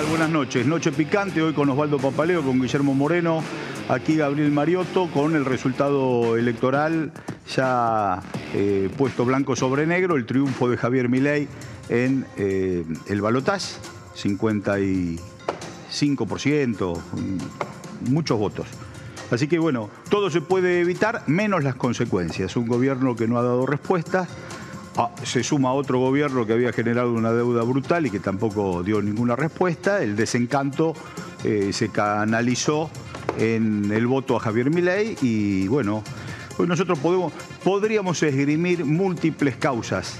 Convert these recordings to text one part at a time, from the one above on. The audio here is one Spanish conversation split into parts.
tal? Buenas noches. Noche picante hoy con Osvaldo Papaleo, con Guillermo Moreno, aquí Gabriel Mariotto, con el resultado electoral ya eh, puesto blanco sobre negro, el triunfo de Javier Milei en eh, el balotaje, 55%, muchos votos. Así que bueno, todo se puede evitar menos las consecuencias. Un gobierno que no ha dado respuesta, ah, se suma otro gobierno que había generado una deuda brutal y que tampoco dio ninguna respuesta. El desencanto eh, se canalizó en el voto a Javier Milei y bueno, hoy nosotros podemos, podríamos esgrimir múltiples causas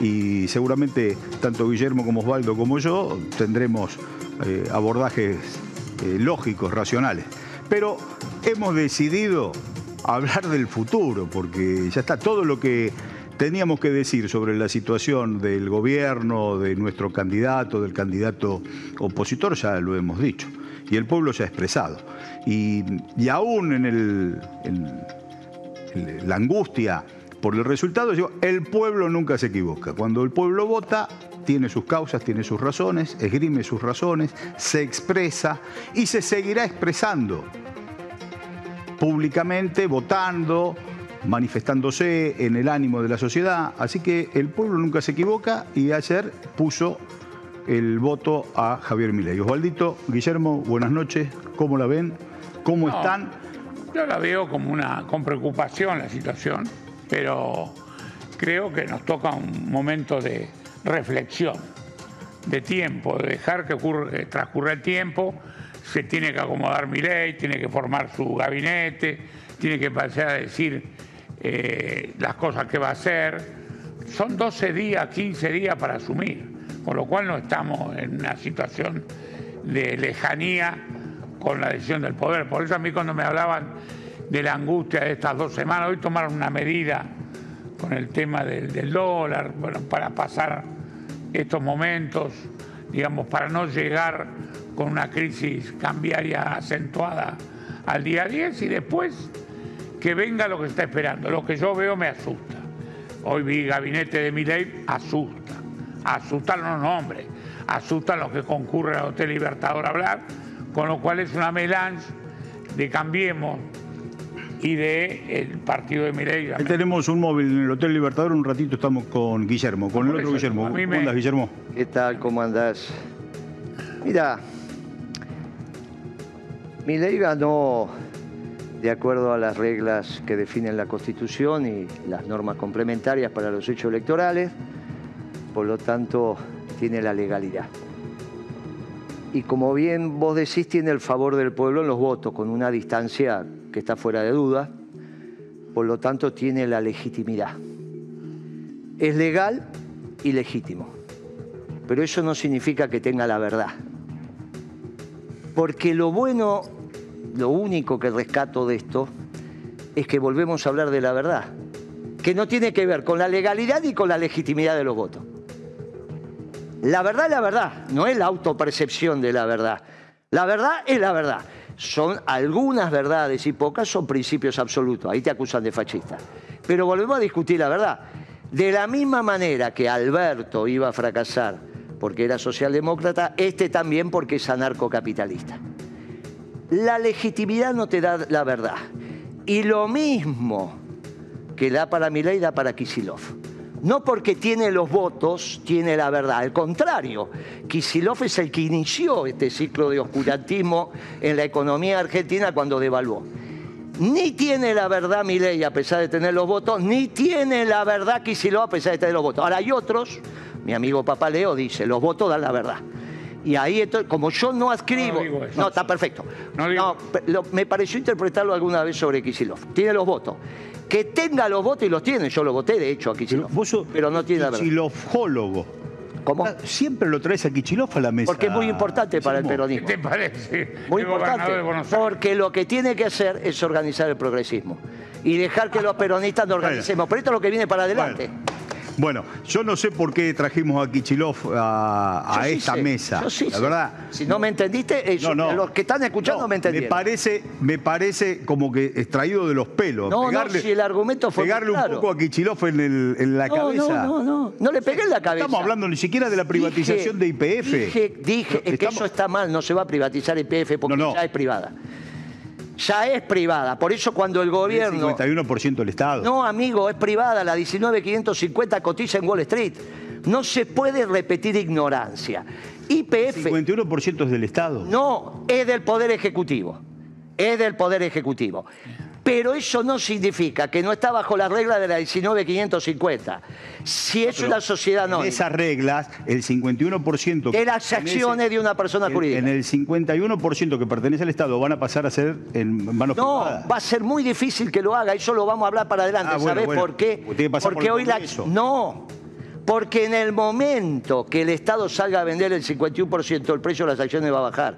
y seguramente tanto Guillermo como Osvaldo como yo tendremos eh, abordajes eh, lógicos, racionales. Pero hemos decidido hablar del futuro, porque ya está todo lo que teníamos que decir sobre la situación del gobierno, de nuestro candidato, del candidato opositor, ya lo hemos dicho. Y el pueblo se ha expresado. Y, aún en, el, la angustia por el resultado, el pueblo nunca se equivoca. Cuando el pueblo vota, tiene sus causas, tiene sus razones, esgrime sus razones, se expresa y se seguirá expresando públicamente, votando, manifestándose en el ánimo de la sociedad. Así que el pueblo nunca se equivoca y ayer puso el voto a Javier Milei. Osvaldito, Guillermo, buenas noches. ¿Cómo la ven? ¿Cómo están? Yo la veo como una, con preocupación la situación, pero creo que nos toca un momento de reflexión, de tiempo, de dejar que ocurre, transcurra el tiempo se tiene que acomodar mi ley, tiene que formar su gabinete, tiene que pasar a decir eh, las cosas que va a hacer. Son 12 días, 15 días para asumir, con lo cual no estamos en una situación de lejanía con la decisión del poder. Por eso a mí cuando me hablaban de la angustia de estas dos semanas, hoy tomaron una medida con el tema del, dólar, para pasar estos momentos, digamos, para no llegar con una crisis cambiaria acentuada al día 10 y después que venga lo que está esperando. Lo que yo veo me asusta. Hoy vi gabinete de Miley, asusta. Asustan los nombres, asustan los que concurren al Hotel Libertador a hablar, con lo cual es una melange de Cambiemos y de el partido de Milei. Ahí tenemos un móvil en el Hotel Libertador, un ratito estamos con Guillermo, con el otro Guillermo. ¿Cómo andas, Guillermo? ¿Qué tal? ¿Cómo andás? Mira, mi ley ganó de acuerdo a las reglas que definen la Constitución y las normas complementarias para los hechos electorales, por lo tanto tiene la legalidad. Y como bien vos decís, tiene el favor del pueblo en los votos, con una distancia que está fuera de duda, por lo tanto tiene la legitimidad. Es legal y legítimo, pero eso no significa que tenga la verdad. Porque lo bueno lo único que rescato de esto es que volvemos a hablar de la verdad, que no tiene que ver con la legalidad ni con la legitimidad de los votos. La verdad es la verdad, no es la autopercepción de la verdad. La verdad es la verdad. Son algunas verdades y pocas son principios absolutos. Ahí te acusan de fascista. Pero volvemos a discutir la verdad. De la misma manera que Alberto iba a fracasar porque era socialdemócrata, este también porque es anarcocapitalista la legitimidad no te da la verdad. Y lo mismo que da para Milei da para Kisilov. No porque tiene los votos, tiene la verdad. Al contrario, Kisilov es el que inició este ciclo de oscurantismo en la economía argentina cuando devaluó. Ni tiene la verdad Milei a pesar de tener los votos, ni tiene la verdad Kisilov a pesar de tener los votos. Ahora hay otros, mi amigo Papaleo dice, los votos dan la verdad. Y ahí, estoy, como yo no adscribo... No, está perfecto. No, me pareció interpretarlo alguna vez sobre Kisilov. Tiene los votos. Que tenga los votos y los tiene. Yo lo voté, de hecho, a Kisilov. pero no tiene la verdad. ¿Cómo? Ah, siempre lo traes a Kichilov a la mesa. Porque es muy importante para el peronismo. ¿Qué te parece? Muy importante. Porque lo que tiene que hacer es organizar el progresismo. Y dejar que los peronistas nos organicemos. Pero esto es lo que viene para adelante. Bueno, yo no sé por qué trajimos a Kichilov a, Yo a sí esta sé, mesa. yo sí la sé. verdad. Si no me entendiste, eh, No, no. los que están escuchando No, me entendieron. parece, me parece como que extraído de los pelos. No, no, si el argumento fue Pegarle un poco a Kichilov en, el- en la cabeza. no, no, no, no le pegué en la cabeza. Estamos hablando ni siquiera de la privatización Dije- de IPF. Dije, dije, es que eso está mal, no se va a privatizar IPF porque ya es privada. Ya es privada, por eso cuando el El gobierno... 51% del Estado. No, amigo, es privada, la 19550 cotiza en Wall Street. No se puede repetir ignorancia. YPF 51% es del Estado. no es del Poder Ejecutivo, es del Poder Ejecutivo. Pero eso no significa que no está bajo la regla de la 19550. Si es Pero una sociedad En no esas reglas, el 51% que de las acciones de una persona en- jurídica. En el 51% que pertenece al Estado van a pasar a ser en manos No, privadas. va a ser muy difícil que lo haga, eso lo vamos a hablar para adelante. Ah, ¿Sabés bueno. por qué? Por Porque el hoy la. No, porque en el momento que el Estado salga a vender el 51%, el precio de las acciones va a bajar.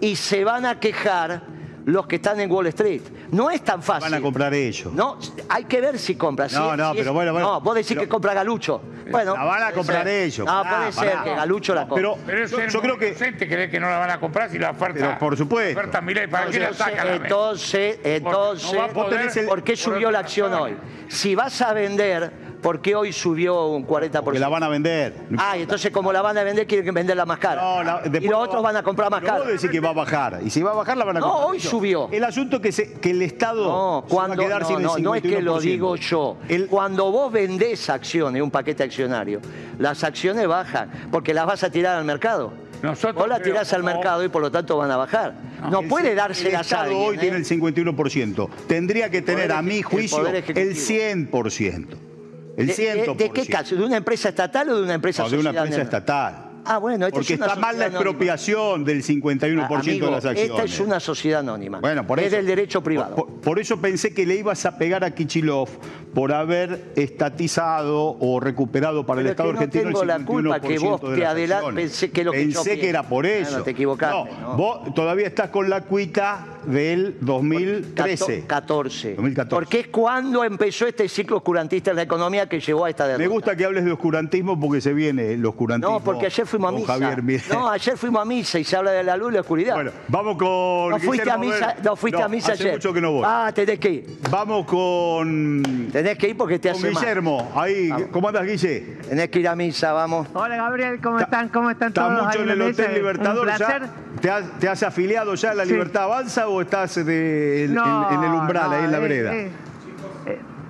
Y se van a quejar los que están en Wall Street. No es tan fácil. Van a comprar ellos. No, hay que ver si compra. Si No, no, si es- pero bueno, bueno. No, vos decís Pero- que compra Galucho. Bueno, La van a comprar ser. ellos. No, Pará, puede ser que Galucho la compre. pero- Pero es Yo- creo que- inocente creer que no la van a comprar si la oferta. Pero por supuesto. La oferta Milei, ¿para qué la Entonces, saca la entonces, entonces, no poder ¿por qué subió la acción hoy? Si vas a vender, ¿por qué hoy subió un 40%? Porque la van a vender. Ah, y entonces como la van a vender, quieren venderla más cara. No, la- y los otros van a comprar más cara. Vos decís que va a bajar. Y si va a bajar, la van a No, comprar. hoy ellos. subió. El asunto es que, se- que el Estado No, se va a quedar no, sin el no, no es que lo 51%. digo yo. El- Cuando vos vendés acciones, un paquete accionario, las acciones bajan porque las vas a tirar al mercado. Nosotros vos las creo tirás al mercado y por lo tanto van a bajar. No, El- puede el dárselas a Estado alguien. hoy ¿eh? tiene el 51%. Tendría que tener, a mi el juicio, el Ejecutivo. 100%. El ¿De- 100%. de, de qué caso? ¿De una empresa estatal o de una empresa No, de una empresa estatal. Ah, bueno, esta Porque es una está mal la sociedad anónima. expropiación del 51% de Amigo, las acciones. esta es una sociedad anónima. Bueno, por es eso, del derecho privado. Por, por eso pensé que le ibas a pegar a Kichilov por haber estatizado o recuperado para Pero el es que Estado no argentino tengo el la 51% culpa que vos de te las adelan- acciones. pensé que lo que yo Pensé que pienso. era por Ah, eso. no, te equivocaste, ¿no? Vos todavía estás con la cuita del 2013. 14. 2014. Porque es cuando empezó este ciclo oscurantista en la economía que llevó a esta derrota. Me gusta que hables de oscurantismo porque se viene el oscurantismo. No, porque ayer fuimos a misa. Javier. No, ayer fuimos a misa y se habla de la luz y la oscuridad. Bueno, vamos con. no fuiste a misa, no fuiste a misa hace ayer. mucho que no voy. Ah, tenés que ir. Vamos con. Tenés que ir porque te Con hace mal. Guillermo. Ahí, Vamos. ¿cómo andas, Guille? Tenés que ir a misa, vamos. Hola Gabriel, ¿cómo están? ¿Cómo están ¿Estás todos? mucho ahí en el? Hotel Libertador Un placer. ya? ¿Te has, te has afiliado ya a la Sí. Libertad Avanza o estás de- en, No, en- en el umbral, no, ahí en la eh, vereda? eh,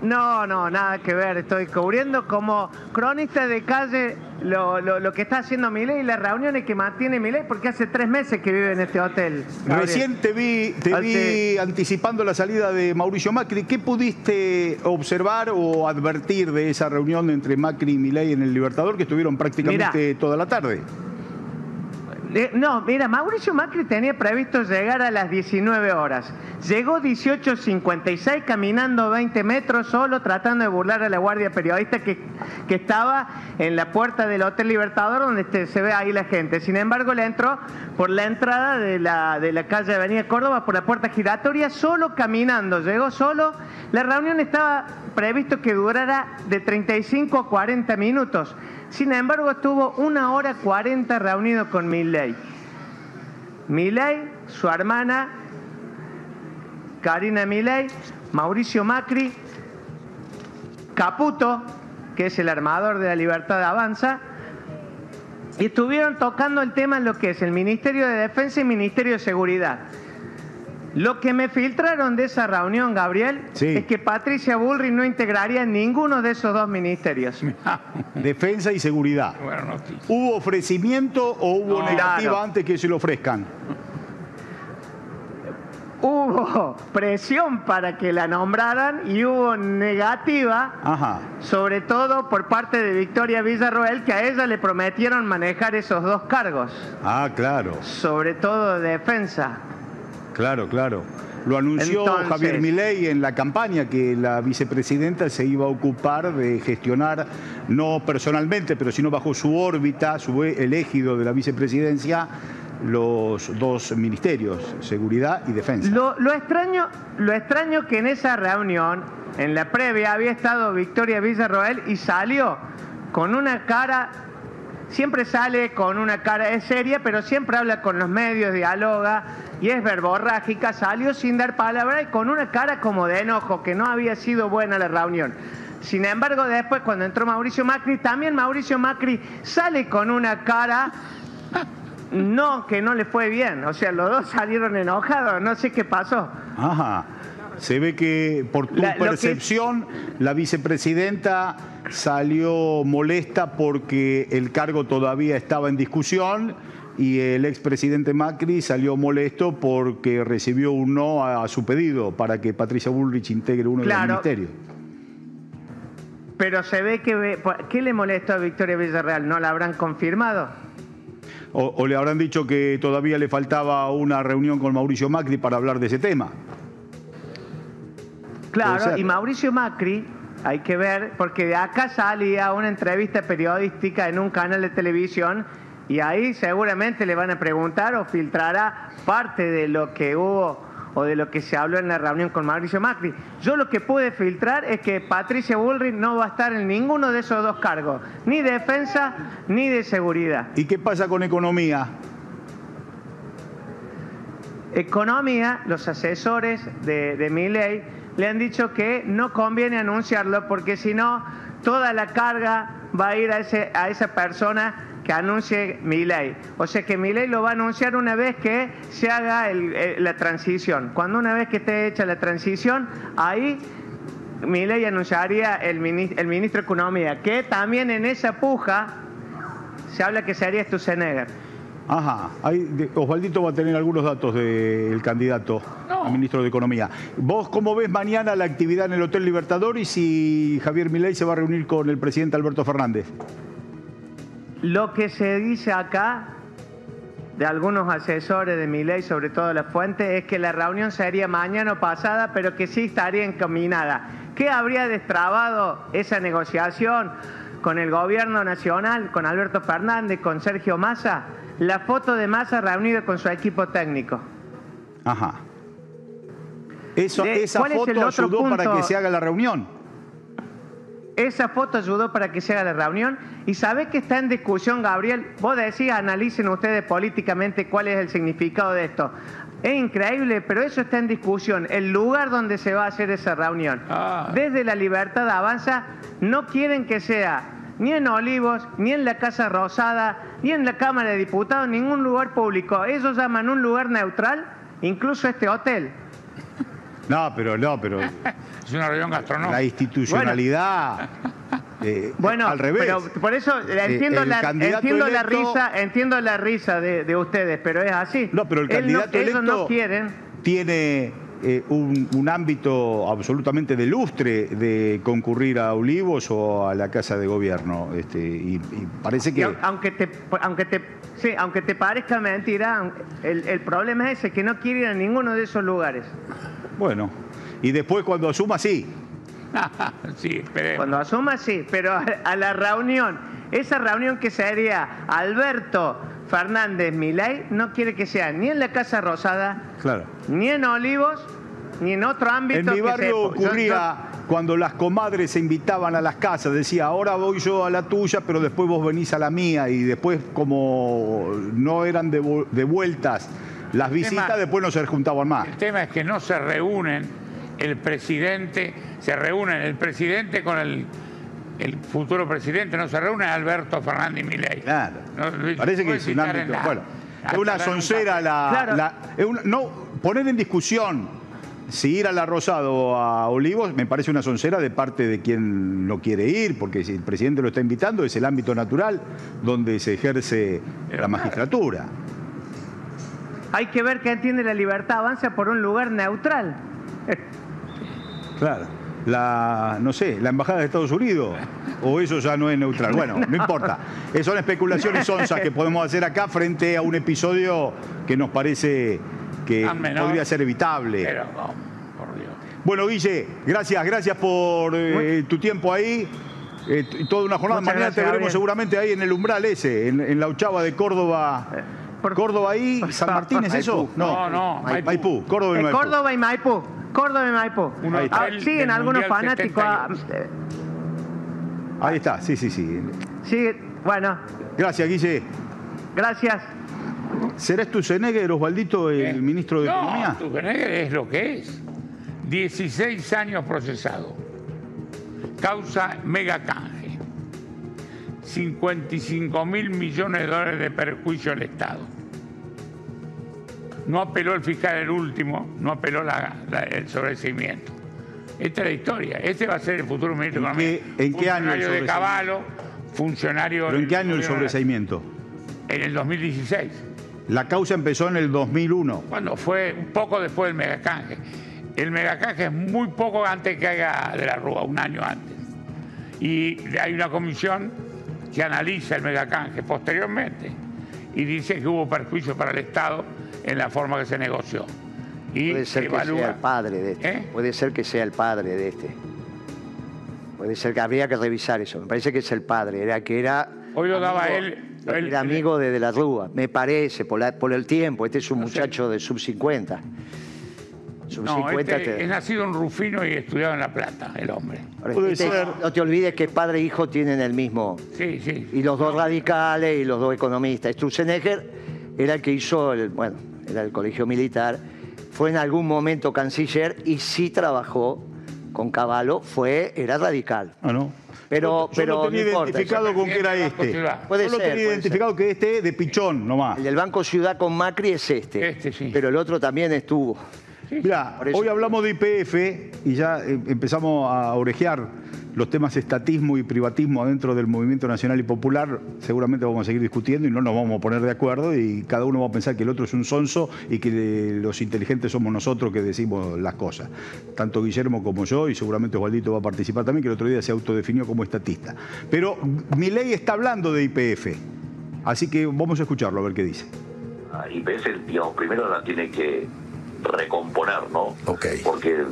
no, no, nada que ver. Estoy cubriendo como cronista de calle lo, lo- lo que está haciendo Milei y las reuniones que mantiene Milei porque hace tres meses que vive en este hotel. Gabriel. Recién te vi, te vi anticipando la salida de Mauricio Macri. ¿Qué pudiste observar o advertir de esa reunión entre Macri y Milei en el Libertador que estuvieron prácticamente toda la tarde? No, mira, Mauricio Macri tenía previsto llegar a las 19 horas. Llegó 18.56 caminando 20 metros solo tratando de burlar a la guardia periodista que, que estaba en la puerta del Hotel Libertador donde este- se ve ahí la gente. Sin embargo, le entró por la entrada de la, de la calle Avenida Córdoba, por la puerta giratoria, solo caminando. Llegó solo. La reunión estaba previsto que durara de 35 a 40 minutos. Sin embargo, estuvo una hora 40 reunido con Milley. Milley, su hermana, Karina Milley, Mauricio Macri, Caputo, que es el armador de la Libertad de Avanza, y estuvieron tocando el tema en lo que es el Ministerio de Defensa y Ministerio de Seguridad. Lo que me filtraron de esa reunión, Gabriel, Sí. es que Patricia Bullrich no integraría ninguno de esos dos ministerios. Defensa y seguridad. Buena noticia. ¿Hubo ofrecimiento o hubo No. negativa Claro. antes que se lo ofrezcan? Hubo presión para que la nombraran y hubo negativa, Ajá. sobre todo por parte de Victoria Villarroel, que a ella le prometieron manejar esos dos cargos, Ah, claro, sobre todo de defensa. Claro, claro. Lo anunció Entonces- Javier Milei en la campaña que la vicepresidenta se iba a ocupar de gestionar, no personalmente, pero sino bajo su órbita, su elégido de la vicepresidencia, los dos ministerios, seguridad y defensa. Lo, lo extraño, lo extraño que en esa reunión, en la previa, había estado Victoria Villarroel y salió con una cara, siempre sale con una cara, es seria, pero siempre habla con los medios, dialoga y es verborrágica, salió sin dar palabra y con una cara como de enojo, que no había sido buena la reunión. Sin embargo, después cuando entró Mauricio Macri, también Mauricio Macri sale con una cara no, que no le fue bien. O sea, los dos salieron enojados, no sé qué pasó. Ajá. Se ve que por tu percepción, la vicepresidenta salió molesta porque el cargo todavía estaba en discusión y el expresidente Macri salió molesto porque recibió un no a, su pedido para que Patricia Bullrich integre uno de los ministerios. Pero se ve que... ¿Qué le molestó a Victoria Villarreal? ¿No la habrán confirmado? O, le habrán dicho que todavía le faltaba una reunión con Mauricio Macri para hablar de ese tema. Claro, y Mauricio Macri, hay que ver, porque de acá salía una entrevista periodística en un canal de televisión y ahí seguramente le van a preguntar o filtrará parte de lo que hubo o de lo que se habló en la reunión con Mauricio Macri. Yo lo que pude filtrar es que Patricia Bullrich no va a estar en ninguno de esos dos cargos, ni de defensa ni de seguridad. ¿Y qué pasa con economía? Economía, los asesores de, de mi ley le han dicho que no conviene anunciarlo porque si no, toda la carga va a ir a, ese, a esa persona que anuncie mi ley. O sea que mi ley lo va a anunciar una vez que se haga la transición. Cuando una vez que esté hecha la transición, ahí mi ley anunciaría el, ministro, el ministro de Economía, que también en esa puja se habla que se haría Stusenegger. Ajá, Osvaldito va a tener algunos datos del candidato a ministro de Economía. ¿Vos cómo ves mañana la actividad en el Hotel Libertador y si Javier Milei se va a reunir con el presidente Alberto Fernández? Lo que se dice acá de algunos asesores de mi ley, sobre todo la fuente, es que la reunión sería mañana o pasada, pero que sí estaría encaminada. ¿Qué habría destrabado esa negociación con el gobierno nacional, con Alberto Fernández, con Sergio Massa? La foto de Massa reunido con su equipo técnico. Ajá. Eso, esa foto ayudó para que se haga la reunión. Esa foto ayudó para que se haga la reunión. Y sabe que está en discusión, Gabriel. Vos decís, analicen ustedes políticamente cuál es el significado de esto. Es increíble, pero eso está en discusión. El lugar donde se va a hacer esa reunión. Ah. Desde la libertad avanza, no quieren que sea ni en Olivos, ni en la Casa Rosada, ni en la Cámara de Diputados, ningún lugar público. Ellos llaman un lugar neutral, incluso este hotel. No, pero no, pero. Es una reunión gastronómica. La institucionalidad. Eh, bueno, al revés. Pero por eso eh, entiendo, la, entiendo la risa, entiendo la risa de, ustedes, pero es así. No, pero el candidato electo no quieren. tiene eh, un, ámbito absolutamente de lustre de concurrir a Olivos o a la Casa de Gobierno. Este, y, parece que... aunque te, aunque te, sí, aunque te parezca mentira, el, el problema es ese, que no quiere ir a ninguno de esos lugares. Bueno, y después cuando asuma, sí. sí, esperemos. Cuando asuma, sí, pero a, la reunión, esa reunión que sería Alberto Fernández Milay, no quiere que sea ni en la Casa Rosada, claro. ni en Olivos, ni en otro ámbito. En mi barrio ocurría cuando las comadres se invitaban a las casas, decía, ahora voy yo a la tuya, pero después vos venís a la mía, y después como no eran de, de vueltas las visitas después no se juntaban más. El tema es que no se reúnen el presidente, se reúnen el presidente con el, el futuro presidente, no se reúne Alberto Fernández Milei. Claro. Parece que es un ámbito. bueno, es una soncera la. no, poner en discusión si ir a la Rosado o a Olivos me parece una soncera de parte de quien no quiere ir, porque si el presidente lo está invitando es el ámbito natural donde se ejerce la magistratura. Hay que ver que entiende la libertad avanza por un lugar neutral. Claro. La, no sé, la embajada de Estados Unidos, o eso ya no es neutral. Bueno, no importa. Son especulaciones onzas que podemos hacer acá frente a un episodio que nos parece que podría ser evitable. Pero, por Dios. Bueno, Guille, gracias, gracias por eh, tu tiempo ahí. Eh, toda una jornada. Mañana te veremos seguramente ahí en el umbral ese, en, la Ochava de Córdoba. Eh. Córdoba ahí, San Martín, ¿es eso? No, no, Maipú. Córdoba y Maipú. Córdoba y Maipú. Córdoba y Maipú. Ah, siguen algunos fanáticos. Ahí está, sí, sí, sí. Sí, bueno, Gracias, Guille. gracias. ¿Será Stusenegger, Osvaldito, el ¿Eh? ministro de no, Economía? Es lo que es. 16 años procesado. Causa mega canje. 55 mil millones de dólares de perjuicio al Estado. No apeló el fiscal el último, no apeló la- la- el sobreseimiento. Esta es la historia. Este va a ser el futuro ministro de ¿En Economía. en qué año el de? Caballo, funcionario... ¿Pero en qué año el sobreseimiento? En el 2016. La causa empezó en el 2001. Cuando fue un poco después del megacanje. El megacanje es muy poco antes que haga de la Rúa, un año antes. Y hay una comisión que analiza el megacanje posteriormente y dice que hubo perjuicio para el Estado en la forma que se negoció. Y Puede ser que sea el padre de este. ¿Eh? Puede ser que sea el padre de este. Puede ser que habría que revisar eso. Me parece que es el padre. Era que era. Hoy lo daba amigo- él- Era él- amigo de, de la Rúa. Me parece, por, la- por el tiempo. Este es un No sé. muchacho de sub 50. Sub No, 50 este te- es nacido en Rufino y estudiado en La Plata, el hombre. Puede Este- ser. No te olvides que padre e hijo tienen el mismo. Sí, sí. Y los dos radicales y los dos economistas. Sturzenegger era el que hizo, el, bueno, era el colegio militar, fue en algún momento canciller y sí trabajó con Caballo, fue, era radical. Ah, ¿no? Pero- yo, yo pero lo tenía no importa, identificado con que era este. Puede yo lo ser, tenía puede identificado que este de pichón nomás. El del Banco Ciudad con Macri es este. Este, sí. Pero el otro también estuvo. Mira, hoy hablamos de IPF y ya eh, empezamos a orejear los temas estatismo y privatismo adentro del movimiento nacional y popular. Seguramente vamos a seguir discutiendo y no nos vamos a poner de acuerdo y cada uno va a pensar que el otro es un sonso y que eh, los inteligentes somos nosotros que decimos las cosas. Tanto Guillermo como yo y seguramente Osvaldito va a participar también, que el otro día se autodefinió como estatista. Pero mi ley está hablando de IPF, así que vamos a escucharlo a ver qué dice. a IPF, digamos, primero la tiene que recomponer, ¿no? Ok. Porque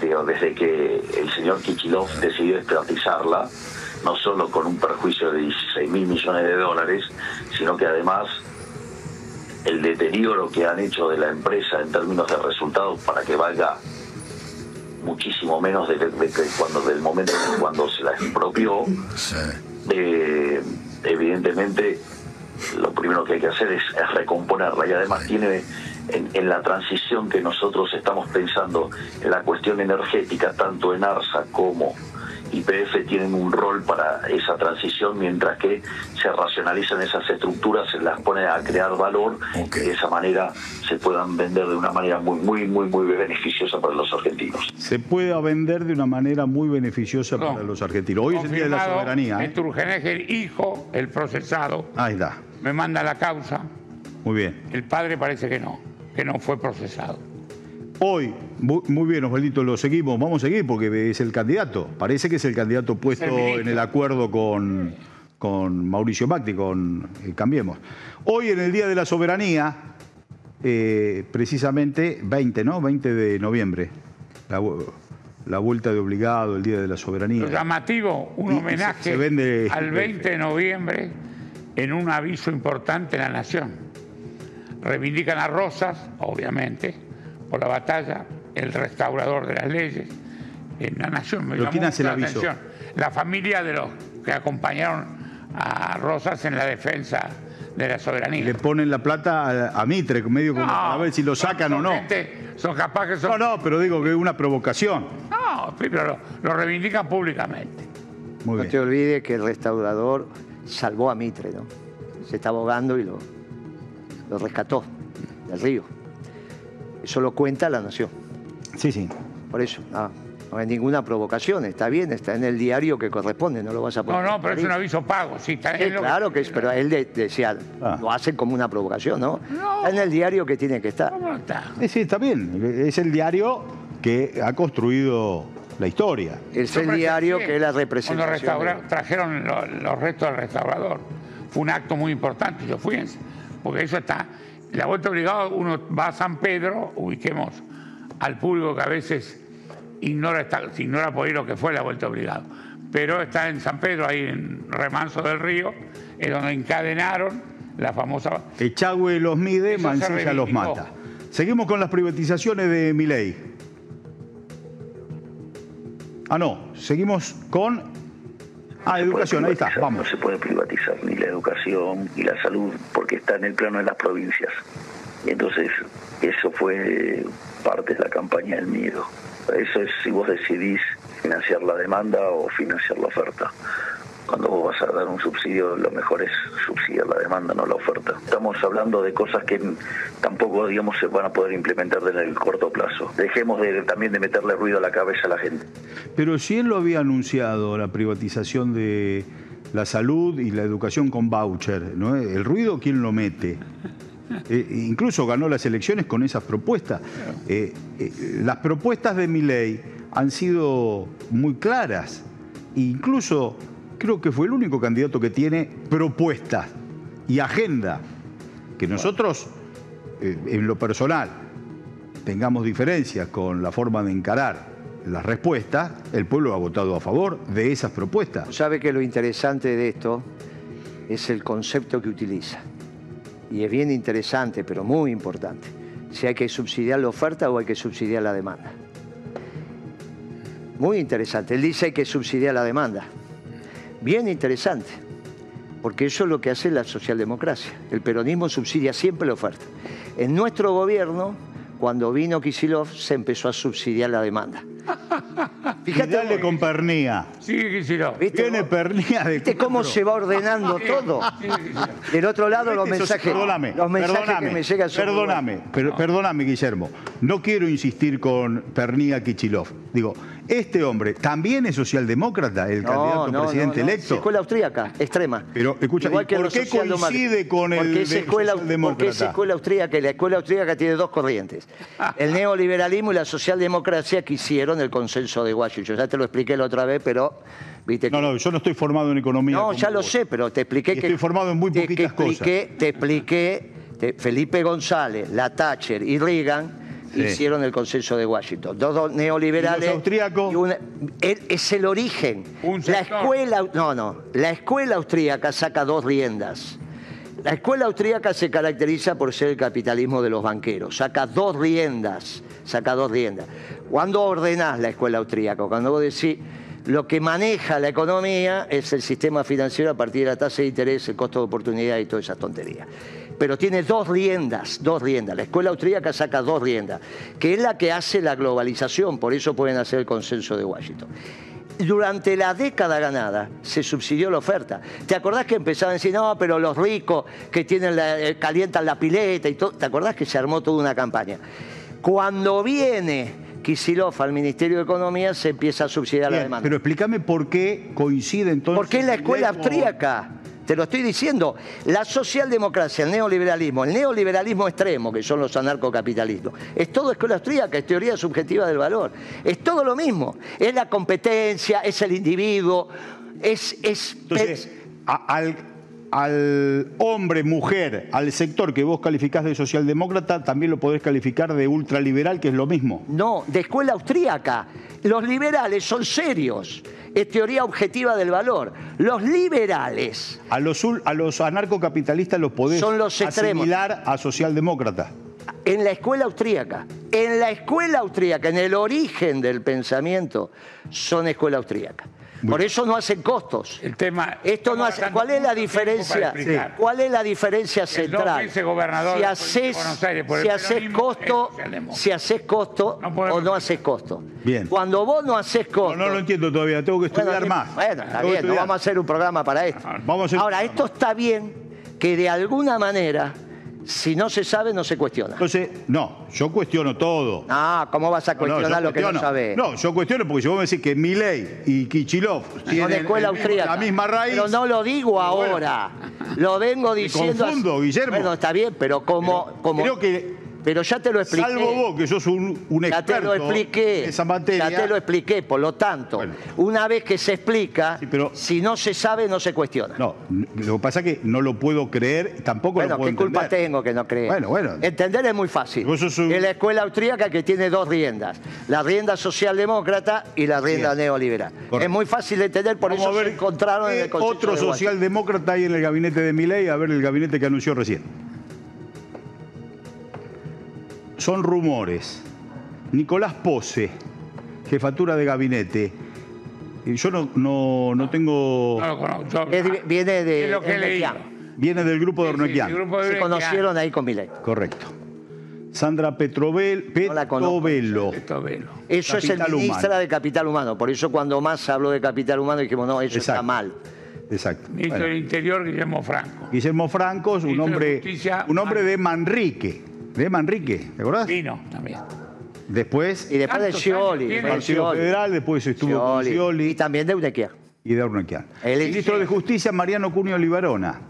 digo, desde que el señor Kichilov decidió estatizarla, no solo con un perjuicio de 16 mil millones de dólares, sino que además el deterioro que han hecho de la empresa en términos de resultados para que valga muchísimo menos de, de- de cuando del momento en cuando se la expropió, Sí. eh, evidentemente lo primero que hay que hacer es, es recomponerla y además tiene en, en la transición que nosotros estamos pensando en la cuestión energética, tanto en ARSA como IPF tienen un rol para esa transición, mientras que se racionalizan esas estructuras, se las pone a crear valor y de esa manera se puedan vender de una manera muy, muy, muy, muy beneficiosa para los argentinos. Se pueda vender de una manera muy beneficiosa para los argentinos. Hoy es el Día de la Confirmado, Soberanía. ¿eh? Sturzenegger, hijo, el procesado, Ahí está. me manda la causa. Muy bien. El padre parece que no, que no fue procesado. Hoy, mu- muy bien, Osvaldito, lo seguimos. Vamos a seguir porque es el candidato. Parece que es el candidato puesto en el acuerdo con, con Mauricio Macri, con eh, Cambiemos. Hoy, en el Día de la Soberanía, eh, precisamente 20, ¿no? 20 de noviembre. La, la vuelta de obligado, el Día de la Soberanía. Lo llamativo, un homenaje se- se vende- al 20 de noviembre en un aviso importante en la Nación. Reivindican a Rosas, obviamente, por la batalla, el restaurador de las leyes, en la Nación. Me ¿Pero llamó quién hace la aviso? atención. La familia de los que acompañaron a Rosas en la defensa de la soberanía. Le ponen la plata a, a Mitre, medio como a ver si lo sacan o no. gente- son capaces, No, son, no, pero digo que es una provocación. no, pero lo, lo reivindican públicamente. Muy No bien. te olvides que el restaurador salvó a Mitre, ¿no? Se estaba ahogando y lo, lo rescató del río. Eso lo cuenta la nación. Sí, sí. Por eso, no, no hay ninguna provocación, está bien, está en el diario que corresponde, no lo vas a No, poner. no, pero es un aviso pago, sí, está Sí, claro que es, pero él de- decía, Ah. lo hacen como una provocación, ¿no? No. Está en el diario que tiene que estar. ¿Cómo no está? Eh, Sí, está bien. Es el diario que ha construido la historia. Es el diario que es la Cuando representación. restaura- de- trajeron lo- los restos del restaurador. Fue un acto muy importante, yo fui, en- porque eso está. La vuelta obligada, uno va a San Pedro, ubiquemos al público que a veces ignora, esta- ignora por ahí lo que fue la vuelta obligada. Pero está en San Pedro, ahí en Remanso del Río, es donde encadenaron la famosa. Echagüe los mide, Mancilla los mata. Seguimos con las privatizaciones de Milei. Ah, no. Seguimos con Ah, educación, ahí está, vamos. No se puede privatizar ni la educación ni la salud porque está en el plano de las provincias. Entonces eso fue parte de la campaña del miedo. Eso es si vos decidís financiar la demanda o financiar la oferta. Cuando vos vas a dar un subsidio, lo mejor es subsidiar la demanda, no la oferta. Estamos hablando de cosas que tampoco, digamos, se van a poder implementar en el corto plazo. Dejemos de, también de meterle ruido a la cabeza a la gente. Pero si él lo había anunciado, la privatización de la salud y la educación con voucher, ¿no? ¿El ruido quién lo mete? Eh, incluso ganó las elecciones con esas propuestas. Eh, eh, las propuestas de mi ley han sido muy claras. Incluso creo que fue el único candidato que tiene propuestas y agenda. Que nosotros, eh, en lo personal, tengamos diferencias con la forma de encarar las respuestas, el pueblo ha votado a favor de esas propuestas. Sabe que lo interesante de esto es el concepto que utiliza. Y es bien interesante, pero muy importante. Si hay que subsidiar la oferta o hay que subsidiar la demanda. Muy interesante. Él dice hay que subsidiar la demanda. Bien interesante. Porque eso es lo que hace la socialdemocracia. El peronismo subsidia siempre la oferta. En nuestro gobierno, cuando vino Kisilov, se empezó a subsidiar la demanda. Y dale con Pernía. Sí, Kicillof. ¿Viste Viene vos? Pernía de ¿Viste cómo se va ordenando todo? Del otro lado, los Este sos- mensajes, Perdóname, los mensajes perdóname, que me llegan son perdóname, per- perdóname, Guillermo. No quiero insistir con Pernía Kichilov. Digo, este hombre también es socialdemócrata, el candidato a presidente no, no. electo. Es escuela austríaca, extrema. Pero, escucha, ¿y por qué coincide con el porque es de- escuela, socialdemócrata? Porque es escuela austríaca y la escuela austríaca tiene dos corrientes. El neoliberalismo y la socialdemocracia que hicieron el consenso de Washington. Ya te lo expliqué la otra vez, pero viste que... No, no, yo no estoy formado en economía. No, ya lo vos. sé, pero te expliqué Y que. estoy formado en muy poquitas te expliqué, Te expliqué, te- Felipe González, la Thatcher y Reagan Sí. hicieron el consenso de Washington. Dos, dos neoliberales. ¿Y austríacos? y una- él- es el origen. Un la escuela. No, no. La escuela austríaca saca dos riendas. La escuela austríaca se caracteriza por ser el capitalismo de los banqueros. Saca dos riendas. Saca dos riendas. ¿Cuándo ordenás la escuela austríaca? Cuando vos decís, lo que maneja la economía es el sistema financiero a partir de la tasa de interés, el costo de oportunidad y todas esas tonterías. Pero tiene dos riendas, dos riendas. La escuela austríaca saca dos riendas, que es la que hace la globalización, por eso pueden hacer el consenso de Washington. Durante la década ganada se subsidió la oferta. ¿Te acordás que empezaban a decir, no, pero los ricos que tienen la- eh, calientan la pileta y todo? ¿Te acordás que se armó toda una campaña? Cuando viene Kisilov al Ministerio de Economía se empieza a subsidiar la demanda. pero explícame por qué coincide entonces. Porque es la escuela austríaca. Te lo estoy diciendo. La socialdemocracia, el neoliberalismo, el neoliberalismo extremo, que son los anarcocapitalismos, es todo escuela austríaca, es teoría subjetiva del valor. Es todo lo mismo. Es la competencia, es el individuo, es... es Entonces, al, al hombre, mujer, al sector que vos calificás de socialdemócrata, también lo podés calificar de ultraliberal, que es lo mismo. No, de escuela austríaca. Los liberales son serios. Es teoría objetiva del valor. Los liberales A los, a los anarcocapitalistas los podés Son los extremos. asimilar a socialdemócrata. en la escuela austríaca, en la escuela austríaca, en el origen del pensamiento, son escuela austríaca. Por eso no hacen costos. El tema. Esto no hace. ¿Cuál es la diferencia? ¿Cuál es la diferencia El central? vicegobernador Si de haces, Buenos Aires por el si haces costo, si haces costo No o no haces costo. Bien. Cuando vos no haces costo. No, no lo entiendo todavía, tengo que estudiar más. Bueno, está bien, no vamos a hacer un programa para esto. Vamos a hacer un Ahora, esto está bien que de alguna manera, si no se sabe, no se cuestiona. Entonces, no, yo cuestiono todo. Ah, ¿cómo vas a No, cuestionar lo que no sabes? No, yo cuestiono porque si vos me decís que Milei y Kichilov tienen de escuela el mismo- austríaca. la misma raíz. Pero no lo digo bueno, ahora. Lo vengo diciendo. confundo, así. Guillermo. Bueno, está bien, pero como. Pero como creo que- Pero ya te lo expliqué. Salvo vos, que sos un, un Ya te experto lo expliqué. en esa materia. Ya te lo expliqué, por lo tanto, Bueno. una vez que se explica, Sí, pero- si no se sabe, no se cuestiona. No, lo que pasa es que no lo puedo creer, tampoco Bueno, lo puedo ¿qué culpa entender. tengo que no creas? Bueno, bueno. Entender es muy fácil. Un- Es la escuela austríaca que tiene dos riendas. La rienda socialdemócrata y la rienda Bien. neoliberal. Correcto. Es muy fácil de entender, por Vamos eso a ver se encontraron en qué el otro de socialdemócrata hay en el gabinete de Milei, a ver el gabinete que anunció recién. Son rumores. Nicolás Pose, jefatura de gabinete. Y yo no, no, no tengo... No lo conozco. Es viene de es lo que he leído. Ornequian. Viene del grupo de Sí, sí, Ornequian. el grupo de Se conocieron ahí con Milei. Correcto. Sandra Petrovel, No la conozco. Petovelo. Esto velo. Eso es Capital el ministra humano. de Capital Humano. Por eso cuando más habló de Capital Humano dijimos, no, eso está Exacto. mal. Exacto. Ministro Bueno, del Interior, Guillermo Franco. Guillermo Franco es un Ministro de hombre, Justicia, un hombre de Manrique. De Manrique, ¿te acordás? Vino también. Después, Y después de Scioli. Partido Scioli. Federal, después estuvo con Scioli. Scioli Y también de Unequia. y de Ornequian. Él es- Ministro de Justicia, Mariano Cunio Olivarona.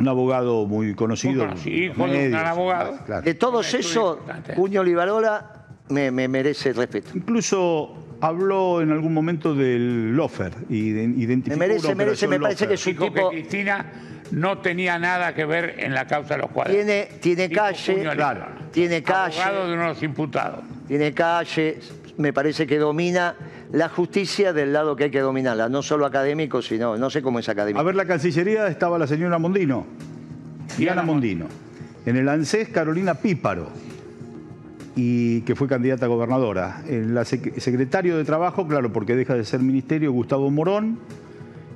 Un abogado muy conocido. Muy conocido, en hijo de un gran abogado. claro. De todos esos. Cuño Olivarola me, me merece respeto. Incluso habló en algún momento del lofer y de- identificó Me merece, merece, me parece que lofer. es un tipo... que Cristina no tenía nada que ver en la causa de los cuadros. Tiene, tiene calle, claro. Tiene calle, Abogado de uno de los imputados. tiene calle, me parece que domina la justicia del lado que hay que dominarla, no solo académico, sino, no sé cómo es académico. A ver, la Cancillería estaba la señora Mondino, Diana Diana Mondino. En el ANSES, Carolina Píparo, y que fue candidata a gobernadora. En la sec- secretario de Trabajo, claro, porque deja de ser ministerio, Gustavo Morón.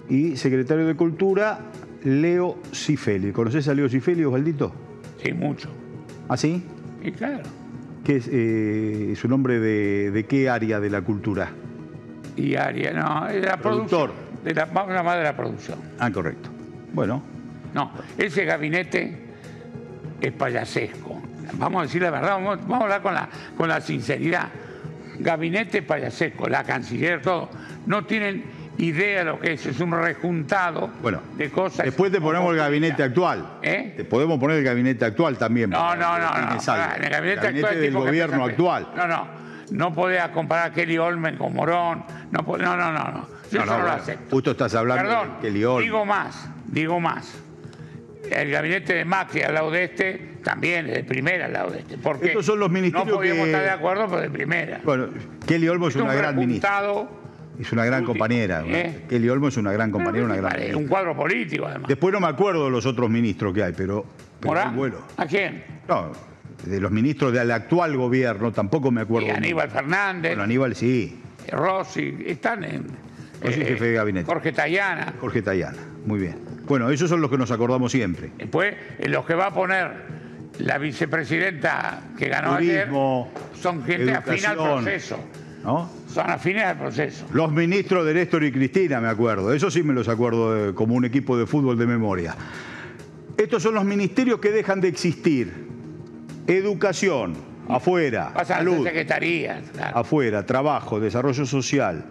Y secretario de Cultura, Leo Cifeli. ¿Conoces a Leo Cifeli, Osvaldito? Sí, mucho. ¿Ah, sí? Y claro. ¿Qué es eh, su nombre de, de qué área de la cultura? Y Aria, no, es de la Productor. producción. De la, vamos a llamar de la producción. Ah, correcto. Bueno, No, ese gabinete es payasesco. Vamos a decir la verdad, vamos, vamos a hablar con la, con la sinceridad. Gabinete payasesco, la canciller, todo. No tienen idea de lo que es, es un rejuntado bueno. de cosas. Después te ponemos el gabinete actual. ¿Eh? Te podemos poner el gabinete actual también. No, no, no, no. En el gabinete, actual, del gobierno actual. No, no. No podía comparar a Kelly Olmen con Morón. No, no, no, no. no. Yo No, no, no, lo acepto. justo estás hablando Perdón, de Kelly Olmen. digo más, digo más. El gabinete de Macri al lado de este también es de primera al lado de este. Porque Estos son los ministerios No podíamos que- estar de acuerdo, pero de primera. Bueno, Kelly Olmo es Es un una gran ministra. Es una gran compañera. ¿eh? Kelly Olmo es una gran compañera, pero una ¿qué gran ministra. Un cuadro político, además. Después no me acuerdo de los otros ministros que hay, pero, pero. ¿A quién? No, de los ministros del actual gobierno tampoco me acuerdo. Y Aníbal Fernández, Bueno, Aníbal sí, Rossi, están en. eh, Rossi, jefe de gabinete. Jorge Tayana. Jorge Tayana. Muy bien. Bueno, esos son los que nos acordamos siempre. Después, eh, los que va a poner la vicepresidenta que ganó Turismo, ayer son gente afín al proceso. ¿No? Son afines al proceso. Los ministros de Néstor y Cristina, me acuerdo. Eso sí me los acuerdo como un equipo de fútbol de memoria. Estos son los ministerios que dejan de existir. Educación, afuera. Pasan Salud, secretarías. claro. afuera. Trabajo, desarrollo social.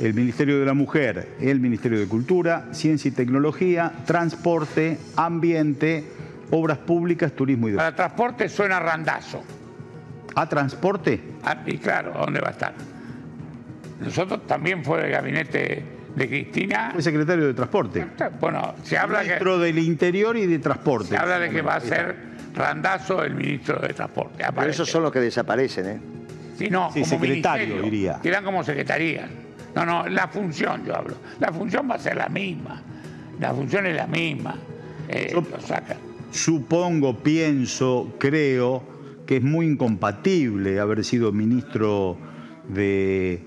El Ministerio de la Mujer, el Ministerio de Cultura, Ciencia y Tecnología, Transporte, Ambiente, Obras Públicas, Turismo y Deporte. Para transporte suena randazo. ¿A transporte? Ah, y claro, ¿dónde va a estar? Nosotros también fue el gabinete de Cristina. Fue secretario de Transporte. Bueno, se habla que, Ministro del Interior y de Transporte. se habla de que va a ser randazo el ministro de Transporte. Pero esos son los que desaparecen, ¿eh? Sí, no, Sí, como secretario, diría. Que eran como secretaría. No, no, la función yo hablo. La función va a ser la misma. La función es la misma. Eh, Yo- lo sacan. Supongo, pienso, creo que es muy incompatible haber sido ministro de,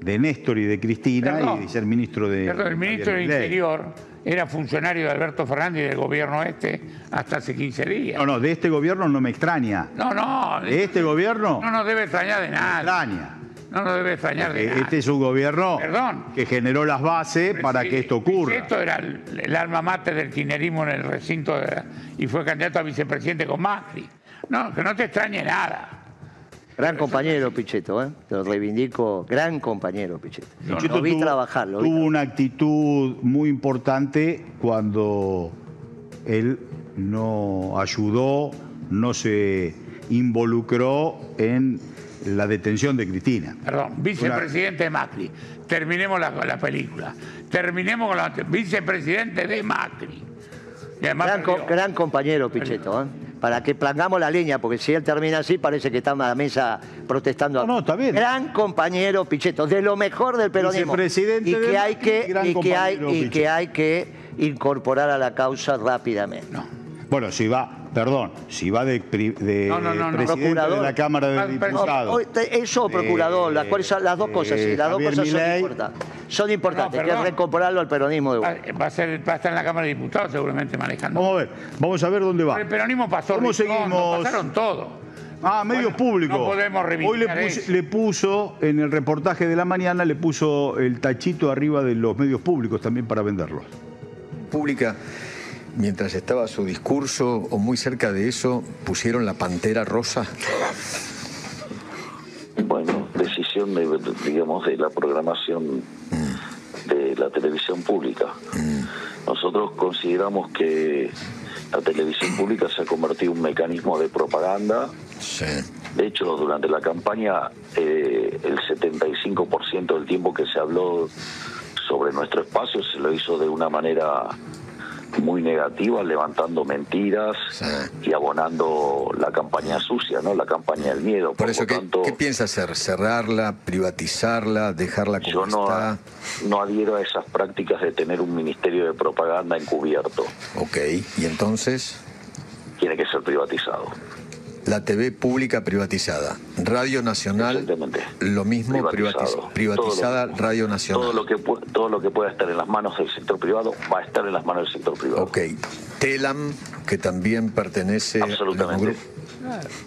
de Néstor y de Cristina y ser ministro de. Perdón, el ministro del. Interior era funcionario de Alberto Fernández y del gobierno este hasta hace 15 días. No, no, de este gobierno no me extraña. No, no. De este gobierno No nos debe extrañar de me nada. extraña. No nos debe extrañar de nada. Este es un gobierno Perdón. que generó las bases para Sí, que esto ocurra. Esto era el, el alma mater del kirchnerismo en el recinto de- y fue candidato a vicepresidente con Macri. No, que no te extrañe nada. Gran compañero Pichetto, ¿eh? Te lo reivindico, gran compañero Pichetto. No, Pichetto Lo vi tuvo- trabajar, lo vi Tuvo una actitud muy importante cuando él no ayudó, no se involucró en la detención de Cristina. Perdón, vicepresidente de Macri. Terminemos la, la película. Terminemos con la vicepresidente de Macri. Gran, gran compañero Pichetto, ¿eh? Para que plangamos la leña, porque si él termina así parece que está a la mesa protestando. No, no, está bien. Gran compañero Pichetto, de lo mejor del peronismo. Vicepresidente y que hay que y que hay compañero y que Pichetto. hay que incorporar a la causa rápidamente. No. Bueno, si va, perdón, si va de, de No, no, no, presidente de la Cámara Ah, de pero- Diputados. Eso, procurador, de- las, cuales son- las dos cosas, sí, las dos cosas son importantes. son importantes, No, que es reincorporarlo al peronismo de Va, vuelta. va a ser, va a estar en la Cámara de Diputados seguramente manejando. Vamos a ver, vamos a ver dónde va. El peronismo pasó ¿Cómo seguimos? pasaron todo. Ah, medios Bueno, públicos. no podemos Hoy le, eso. le puso, en el reportaje de la mañana, le puso el tachito arriba de los medios públicos también para venderlos. Pública, mientras estaba su discurso o muy cerca de eso, pusieron la pantera rosa. Bueno, decisión de, digamos, de la programación de la televisión pública. Nosotros consideramos que la televisión pública se ha convertido en un mecanismo de propaganda. Sí. De hecho, durante la campaña, eh, el 75% del tiempo que se habló sobre nuestro espacio se lo hizo de una manera muy negativa, levantando mentiras Sí. y abonando la campaña sucia, ¿no? La campaña del miedo. Por eso, ¿qué, tanto, qué piensa hacer? ¿Cerrarla, privatizarla, dejarla como yo no, está? no adhiero a esas prácticas de tener un ministerio de propaganda encubierto. Ok, y entonces Tiene que ser privatizado. La TV pública privatizada, Radio Nacional, lo mismo, Privatizado. privatiz- privatizada Todo lo- Radio Nacional. Todo lo, que, pu- todo lo que pueda estar en las manos del sector privado va a estar en las manos del sector privado. Ok, Telam, que también pertenece Absolutamente. grupo,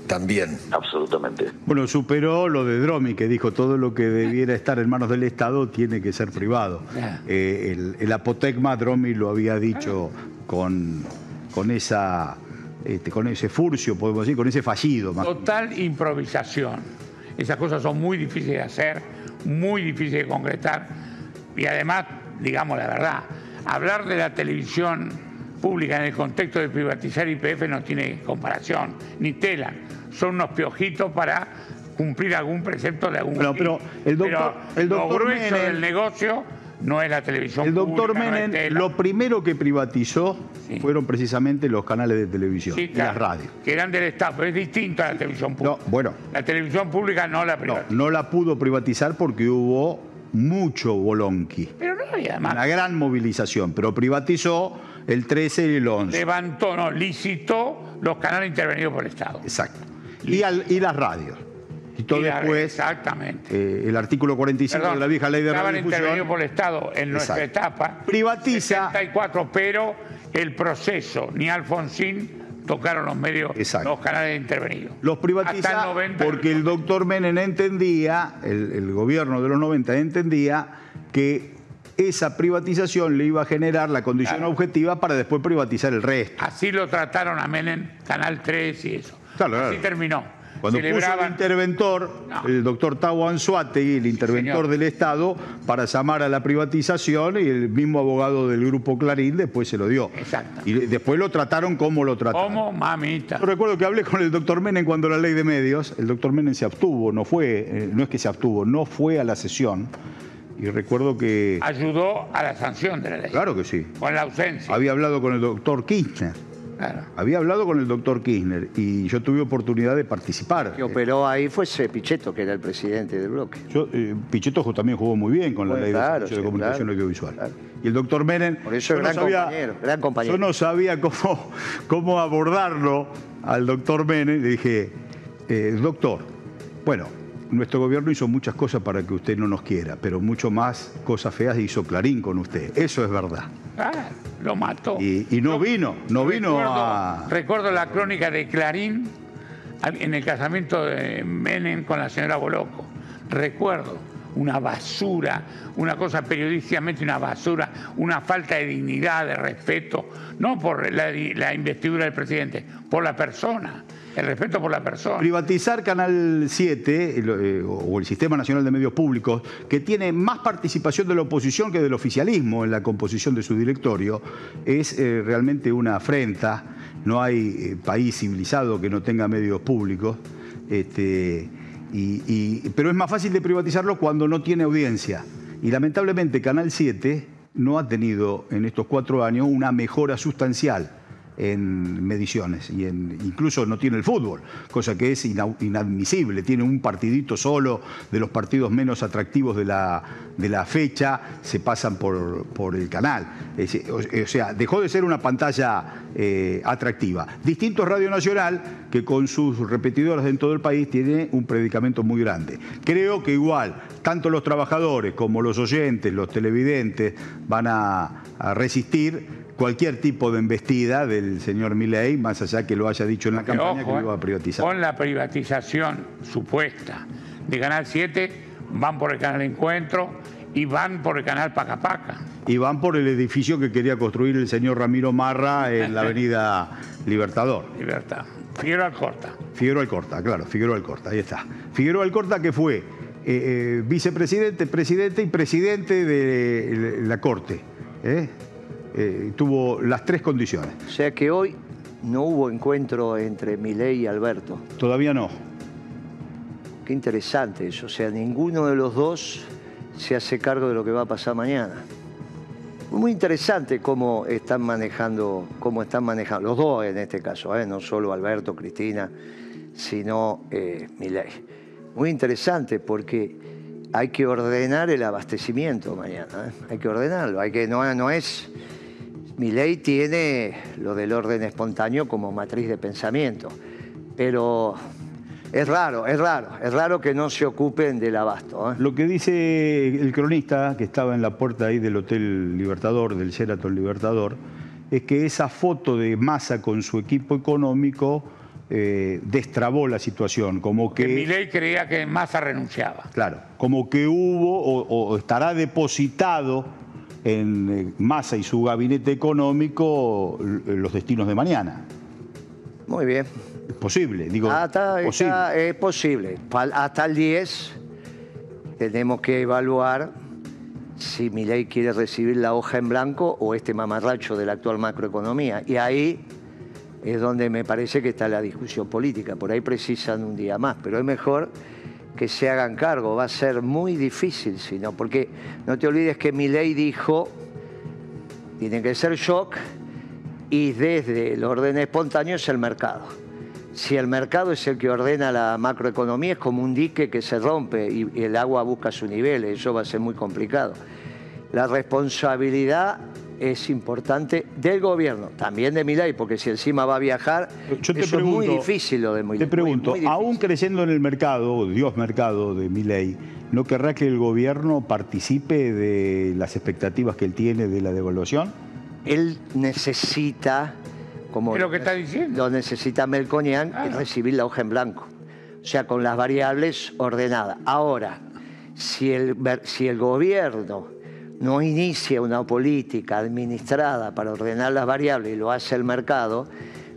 también. Absolutamente. Bueno, superó lo de Dromi, que dijo todo lo que debiera estar en manos del Estado tiene que ser privado. Eh, el, el apotecma Dromi lo había dicho con, con esa este, con ese furcio, podemos decir, con ese fallido. Más. Total improvisación. Esas cosas son muy difíciles de hacer, muy difíciles de concretar. Y además, digamos la verdad, hablar de la televisión pública en el contexto de privatizar IPF no tiene comparación, ni tela. Son unos piojitos para cumplir algún precepto de algún Bueno, pero el doctor- Pero el doctor lo grueso Menem- del negocio no es la televisión El doctor pública, no es Menem, lo primero que privatizó Sí. fueron precisamente los canales de televisión Sí, y claro, las radios. Que eran del Estado, pero es distinto a la televisión pública. No, bueno, La televisión pública no la privatizó. no la pudo privatizar porque hubo mucho bolonqui. Pero no había además. Una gran movilización, pero privatizó el 13 y el 11. levantó, no, licitó los canales intervenidos por el Estado. Exacto. Y, al- y las radios. Y todo Y después, Exactamente. eh, el artículo 45 Perdón, de la vieja ley de radiodifusión. por el Estado en nuestra Exacto. etapa. Privatiza. 74, pero el proceso, ni Alfonsín tocaron los medios, Exacto. los canales intervenidos. Los privatiza el 90. porque el doctor Menem entendía, el, el gobierno de los 90 entendía que esa privatización le iba a generar la condición Claro. objetiva para después privatizar el resto. Así lo trataron a Menem, Canal 3 y eso. Claro, Así claro. terminó. Cuando puso el interventor, No. el doctor Tavo Anzuategui, el interventor señor. del Estado, para llamar a la privatización y el mismo abogado del grupo Clarín después se lo dio. Exacto. Y después lo trataron como lo trataron. ¿Cómo, mamita? Yo recuerdo que hablé con el doctor Menem cuando la ley de medios, el doctor Menem se abstuvo, no fue, eh, no es que se abstuvo, no fue a la sesión. Y recuerdo que, Ayudó a la sanción de la ley. claro que sí, Con la ausencia. había hablado con el doctor Kirchner, Claro. había hablado con el doctor Kirchner y yo tuve oportunidad de participar. que operó ahí fue Pichetto, que era el presidente del bloque. Yo, eh, Pichetto también jugó muy bien con la Bueno, ley claro, de de comunicación claro, audiovisual. Y el doctor Menem. Por eso yo gran compañero, gran compañero. Yo no sabía cómo, cómo abordarlo al doctor Menem. Le dije, eh, doctor, bueno, nuestro gobierno hizo muchas cosas para que usted no nos quiera, pero mucho más cosas feas hizo Clarín con usted. Eso es verdad. Claro, lo mató. Y, y no vino, no vino recuerdo, a. recuerdo la crónica de Clarín en el casamiento de Menem con la señora Boloco. Recuerdo una basura, una cosa periodísticamente una basura, una falta de dignidad, de respeto, no por la, la investidura del presidente, por la persona, el respeto por la persona. Privatizar Canal 7 el, eh, o el Sistema Nacional de Medios Públicos, que tiene más participación de la oposición que del oficialismo en la composición de su directorio, es eh, realmente una afrenta. No hay eh, país civilizado que no tenga medios públicos. Este, pero es más fácil de privatizarlo cuando no tiene audiencia. Y lamentablemente Canal 7 no ha tenido en estos cuatro años una mejora sustancial en mediciones y en, incluso no tiene el fútbol, cosa que es ina- inadmisible. Tiene un partidito solo de los partidos menos atractivos de la, de la fecha se pasan por, por el canal. o, sea, dejó de ser una pantalla eh, atractiva. Distinto Radio Nacional, que con sus repetidoras en todo el país tiene un predicamento muy grande. Creo que igual, tanto los trabajadores como los oyentes, los televidentes, van a, resistir cualquier tipo de embestida del señor Milei, más allá que lo haya dicho en la campaña que lo iba a privatizar. Con la privatización supuesta de Canal 7, van por el canal Encuentro y van por el canal Pacapaca. Y van por el edificio que quería construir el señor Ramiro Marra en la avenida Libertador. Libertad. Figueroa Alcorta. Figueroa Alcorta, claro, Figueroa Alcorta, ahí está. Figueroa Alcorta que fue eh, eh, vicepresidente, presidente y presidente de la Corte. ¿eh? Tuvo las tres condiciones. O sea que hoy no hubo encuentro entre Milei y Alberto. Todavía no. Qué interesante eso. O sea, ninguno de los dos se hace cargo de lo que va a pasar mañana. Muy interesante cómo están manejando, cómo están manejando, los dos en este caso, ¿eh? no solo Alberto, Cristina, sino eh, Milei. Muy interesante porque hay que ordenar el abastecimiento mañana, ¿eh? hay que ordenarlo, hay que, no, no es... Milei tiene lo del orden espontáneo como matriz de pensamiento, pero es raro, es raro, es raro que no se ocupen del abasto. ¿eh? Lo que dice el cronista, que estaba en la puerta ahí del Hotel Libertador, del Sheraton Libertador, es que esa foto de Massa con su equipo económico eh, destrabó la situación, como que... que creía que Massa renunciaba. Claro, como que hubo o, estará depositado en eh, Massa y su gabinete económico los destinos de mañana. Muy bien. Es posible, digo. Hasta, es posible. Hasta el 10 tenemos que evaluar si mi ley quiere recibir la hoja en blanco o este mamarracho de la actual macroeconomía. Y ahí es donde me parece que está la discusión política. Por ahí precisan un día más, pero es mejor que se hagan cargo. Va a ser muy difícil, si no, porque no te olvides que mi ley dijo, tiene que ser shock y desde el orden espontáneo es el mercado si el mercado es el que ordena la macroeconomía, es como un dique que se rompe y, el agua busca su nivel, eso va a ser muy complicado. La responsabilidad es importante del gobierno, también de Milei, porque si encima va a viajar, eso es muy difícil lo de Milei. Te pregunto, aún creciendo en el mercado, Dios mercado de Milei, ¿no querrá que el gobierno participe de las expectativas que él tiene de la devaluación? Él necesita como lo que está diciendo? Lo necesita Melconian recibir la hoja en blanco. O sea, con las variables ordenadas. Ahora, si el, si el gobierno no inicia una política administrada para ordenar las variables y lo hace el mercado,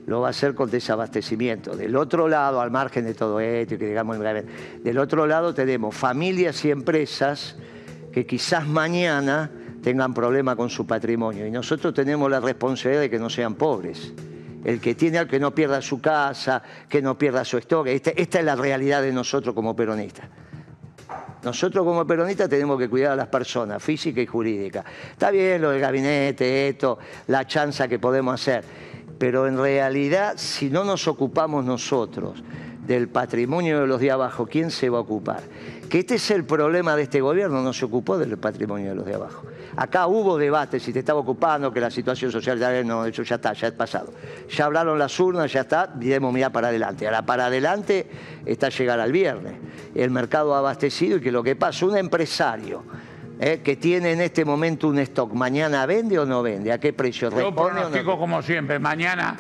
lo va a hacer con desabastecimiento. Del otro lado, al margen de todo esto, que digamos, del otro lado tenemos familias y empresas que quizás mañana tengan problemas con su patrimonio. Y nosotros tenemos la responsabilidad de que no sean pobres. El que tiene al que no pierda su casa, que no pierda su stock. Esta, esta es la realidad de nosotros como peronistas. Nosotros como peronistas tenemos que cuidar a las personas, física y jurídica. Está bien lo del gabinete, esto, la chanza que podemos hacer, pero en realidad si no nos ocupamos nosotros del patrimonio de los de abajo, ¿quién se va a ocupar? Que este es el problema de este gobierno, no se ocupó del patrimonio de los de abajo. Acá hubo debate si te estaba ocupando, que la situación social ya no, eso ya está, ya es pasado. Ya hablaron las urnas, ya está, debemos mirar para adelante. Ahora, para adelante está llegar al viernes. El mercado abastecido y que lo que pasa, un empresario eh, que tiene en este momento un stock, ¿mañana vende o no vende? ¿A qué precio? Yo pronostico como siempre, mañana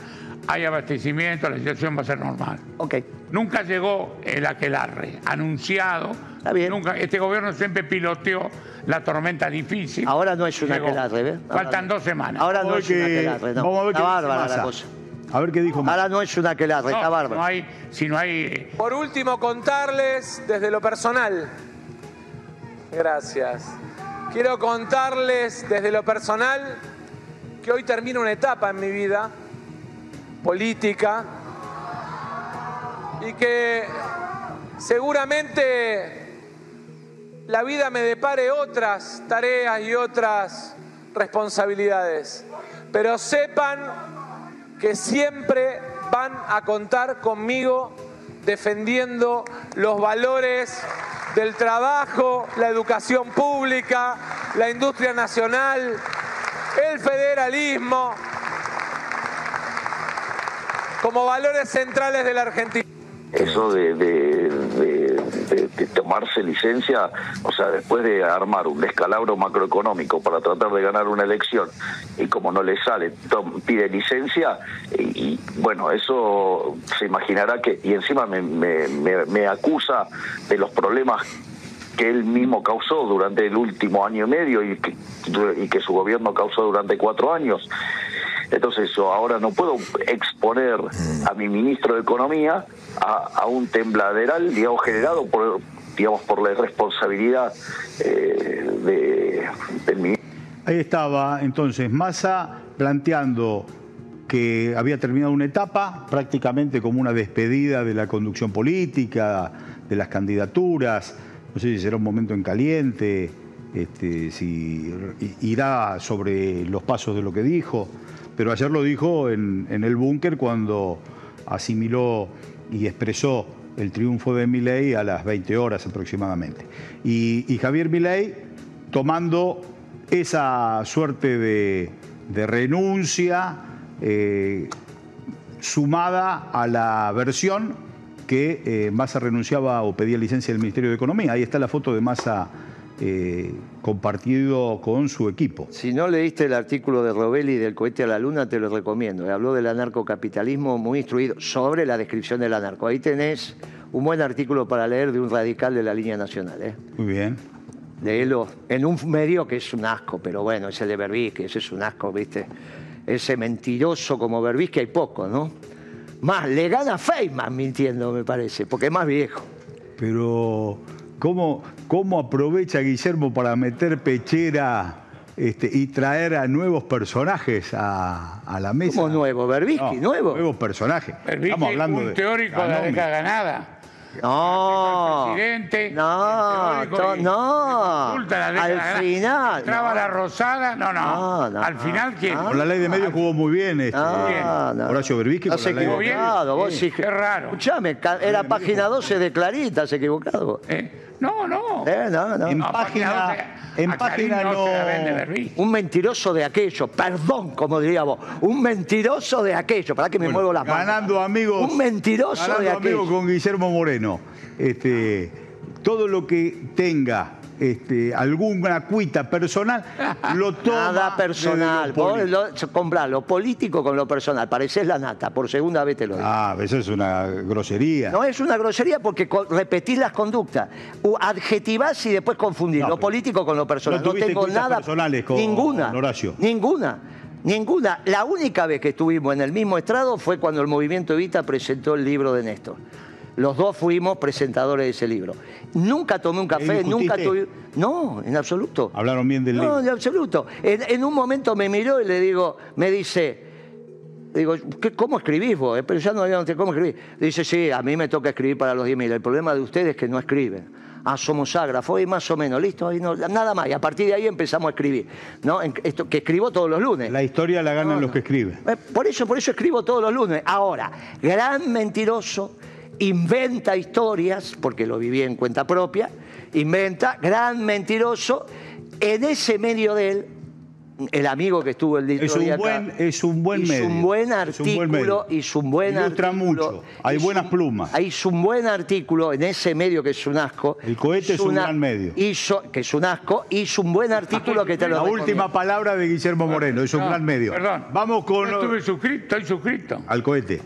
hay abastecimiento, la situación va a ser normal. Ok. Nunca llegó el aquelarre anunciado. Está bien. Nunca, este gobierno siempre piloteó la tormenta difícil. Ahora no es un aquelarre, ¿ves? Faltan dos semanas. Ahora no es un aquelarre, no. Vamos a ver está bárbara la cosa. A ver qué dijo Ahora no es un aquelarre, está bárbaro. No hay, si no hay... Por último, contarles desde lo personal. Gracias. Quiero contarles desde lo personal que hoy termina una etapa en mi vida política y que seguramente la vida me depare otras tareas y otras responsabilidades. Pero sepan que siempre van a contar conmigo defendiendo los valores del trabajo, la educación pública, la industria nacional, el federalismo, como valores centrales de la Argentina. Eso de, de- tomarse licencia, o sea, después de armar un descalabro macroeconómico para tratar de ganar una elección y como no le sale, pide licencia y, y, bueno, eso se imaginará que, y encima me, me- me- me acusa de los problemas que él mismo causó durante el último año y medio y que, y que su gobierno causó durante cuatro años. Entonces yo ahora no puedo exponer a mi ministro de Economía a, a un tembladeral, digamos, generado por, digamos, por la irresponsabilidad eh, de, del ministro. Ahí estaba entonces Massa planteando que había terminado una etapa prácticamente como una despedida de la conducción política, de las candidaturas, no sé si será un momento en caliente, este, si irá sobre los pasos de lo que dijo, pero ayer lo dijo en, el búnker cuando asimiló y expresó el triunfo de Milei a las 20 horas aproximadamente. Y, Javier Milei tomando esa suerte de, de renuncia eh, sumada a la versión que eh, Massa renunciaba o pedía licencia del Ministerio de Economía. Ahí está la foto de Massa eh, compartido con su equipo. Si no leíste el artículo de Robelli del cohete a la luna, te lo recomiendo. Habló del anarcocapitalismo muy instruido sobre la descripción del anarco. Ahí tenés un buen artículo para leer de un radical de la línea nacional. ¿eh? Muy bien. Léelo en un medio que es un asco, pero bueno, ese de Berbisky, ese es un asco, ¿viste? Ese mentiroso como Berbisky hay poco, ¿no? Más, le gana Feynman mintiendo, me parece, porque es más viejo. Pero, ¿cómo, cómo aprovecha Guillermo para meter pechera este, y traer a nuevos personajes a, a la mesa? ¿Cómo nuevo? Berbisky, No, nuevo. Nuevos personajes. Berbisky, Estamos hablando un de teórico de la década ganada. No, presidente, no, to- y- no. la Al ganada. final. Entraba no. la Rosada, no, no. No, no, Al final, ¿quién? no. Con la ley de medios jugó muy bien este, No, no. Horacio Berbisky. La ley de equivocado, vos sí. Qué raro. Escuchame, era página 12 de Clarita, has equivocado. Eh, No, no. Eh, no, no. En No, página- 12, en página no se la no-. Un mentiroso de aquello, perdón, como diríamos, un mentiroso de aquello, para que me Bueno, muevo las manos. Ganando amigos. Un mentiroso ganando de amigos aquello. con Guillermo Moreno. Este, todo lo que tenga este, alguna cuita personal, lo toma. Nada personal. Vos político. lo, comprá lo político con lo personal. Parecés la nata, por segunda vez te lo digo. Ah, eso es una grosería. No es una grosería porque co- repetís las conductas. U- Adjetivás y después confundís No, lo pero político con lo personal. no No, tuviste tengo cuitas nada. personales con ninguna. Horacio. Ninguna. Ninguna. La única vez que estuvimos en el mismo estrado fue cuando el movimiento Evita presentó el libro de Néstor. Los dos fuimos presentadores de ese libro. Nunca tomé un café, nunca tuve. No, en absoluto. Hablaron bien del No, libro. en absoluto. En, en un momento me miró y le digo, me dice, digo, ¿qué- ¿cómo escribís vos? eh? Pero ya no había cómo escribir. Dice, sí, a mí me toca escribir para los 10.000. El problema de ustedes es que no escriben. Ah, somos ágrafos y más o menos, listo, ahí no- nada más. Y a partir de ahí empezamos a escribir. ¿no? En- Esto, que escribo todos los lunes. La historia la ganan No, los no. que escriben. Eh, Por eso, por eso escribo todos los lunes. Ahora, gran mentiroso, inventa historias, porque lo viví en cuenta propia, inventa, gran mentiroso, en ese medio de él, el amigo que estuvo el día Es un día acá, buen- es un buen hizo medio. un buen Es un buen artículo, hizo un buen Ilustra artículo. mucho. Hay hizo buenas un- plumas. Hizo un buen artículo en ese medio que es un asco. El cohete es un gran medio. Hizo, que es un asco, hizo un buen artículo que te lo La recomiendo. última palabra de Guillermo Moreno, es un No, gran medio. Perdón. Vamos con No estuve suscrito, estoy suscrito. al cohete.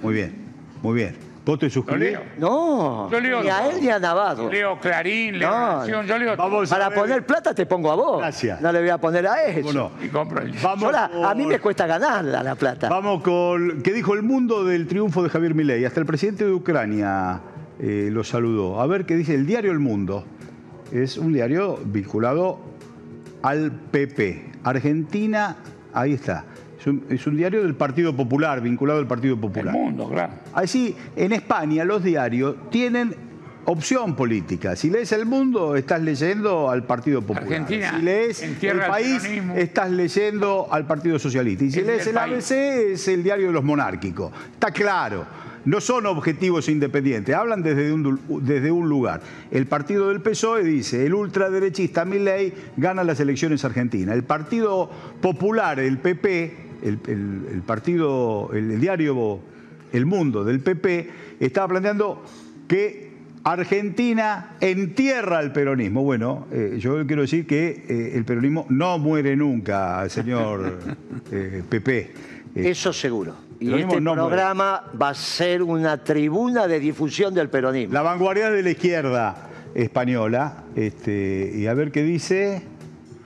Muy bien, muy bien. ¿Vos te Lo suscribís? leo. No, Yo leo ni a todo. él ni a Navarro. Leo Clarín, leo No. Nación, yo leo todo. Vamos a Para ver- poner plata te pongo a vos. Gracias. No le voy a poner a eso. ¿Cómo no? y compro el... Vamos Yo la- a mí con- me cuesta ganarla la plata. Vamos con. ¿Qué dijo el mundo del triunfo de Javier Milei? Hasta el presidente de Ucrania eh, lo saludó. A ver qué dice el diario El Mundo. Es un diario vinculado al PP. Argentina, ahí está. Es un, es un diario del Partido Popular, vinculado al Partido El Popular. mundo, claro. Así, en España los diarios tienen opción política. Si lees El Mundo, estás leyendo al Partido Popular. Argentina si lees El el País, estás leyendo al Partido Socialista. Y si Es lees el País. ABC, es el diario de los monárquicos. Está claro. no son objetivos independientes, hablan desde un, desde un lugar. El partido del PSOE dice, el ultraderechista Milei gana las elecciones argentinas. El Partido Popular, el PP, el, el partido, el diario El Mundo del PP, estaba planteando que Argentina entierra el peronismo. Bueno, eh, yo quiero decir que eh, el peronismo no muere nunca, señor eh, Pepe. Eso seguro. Y este programa va a ser una tribuna de difusión del peronismo. La vanguardia de la izquierda española. Este, y a ver qué dice.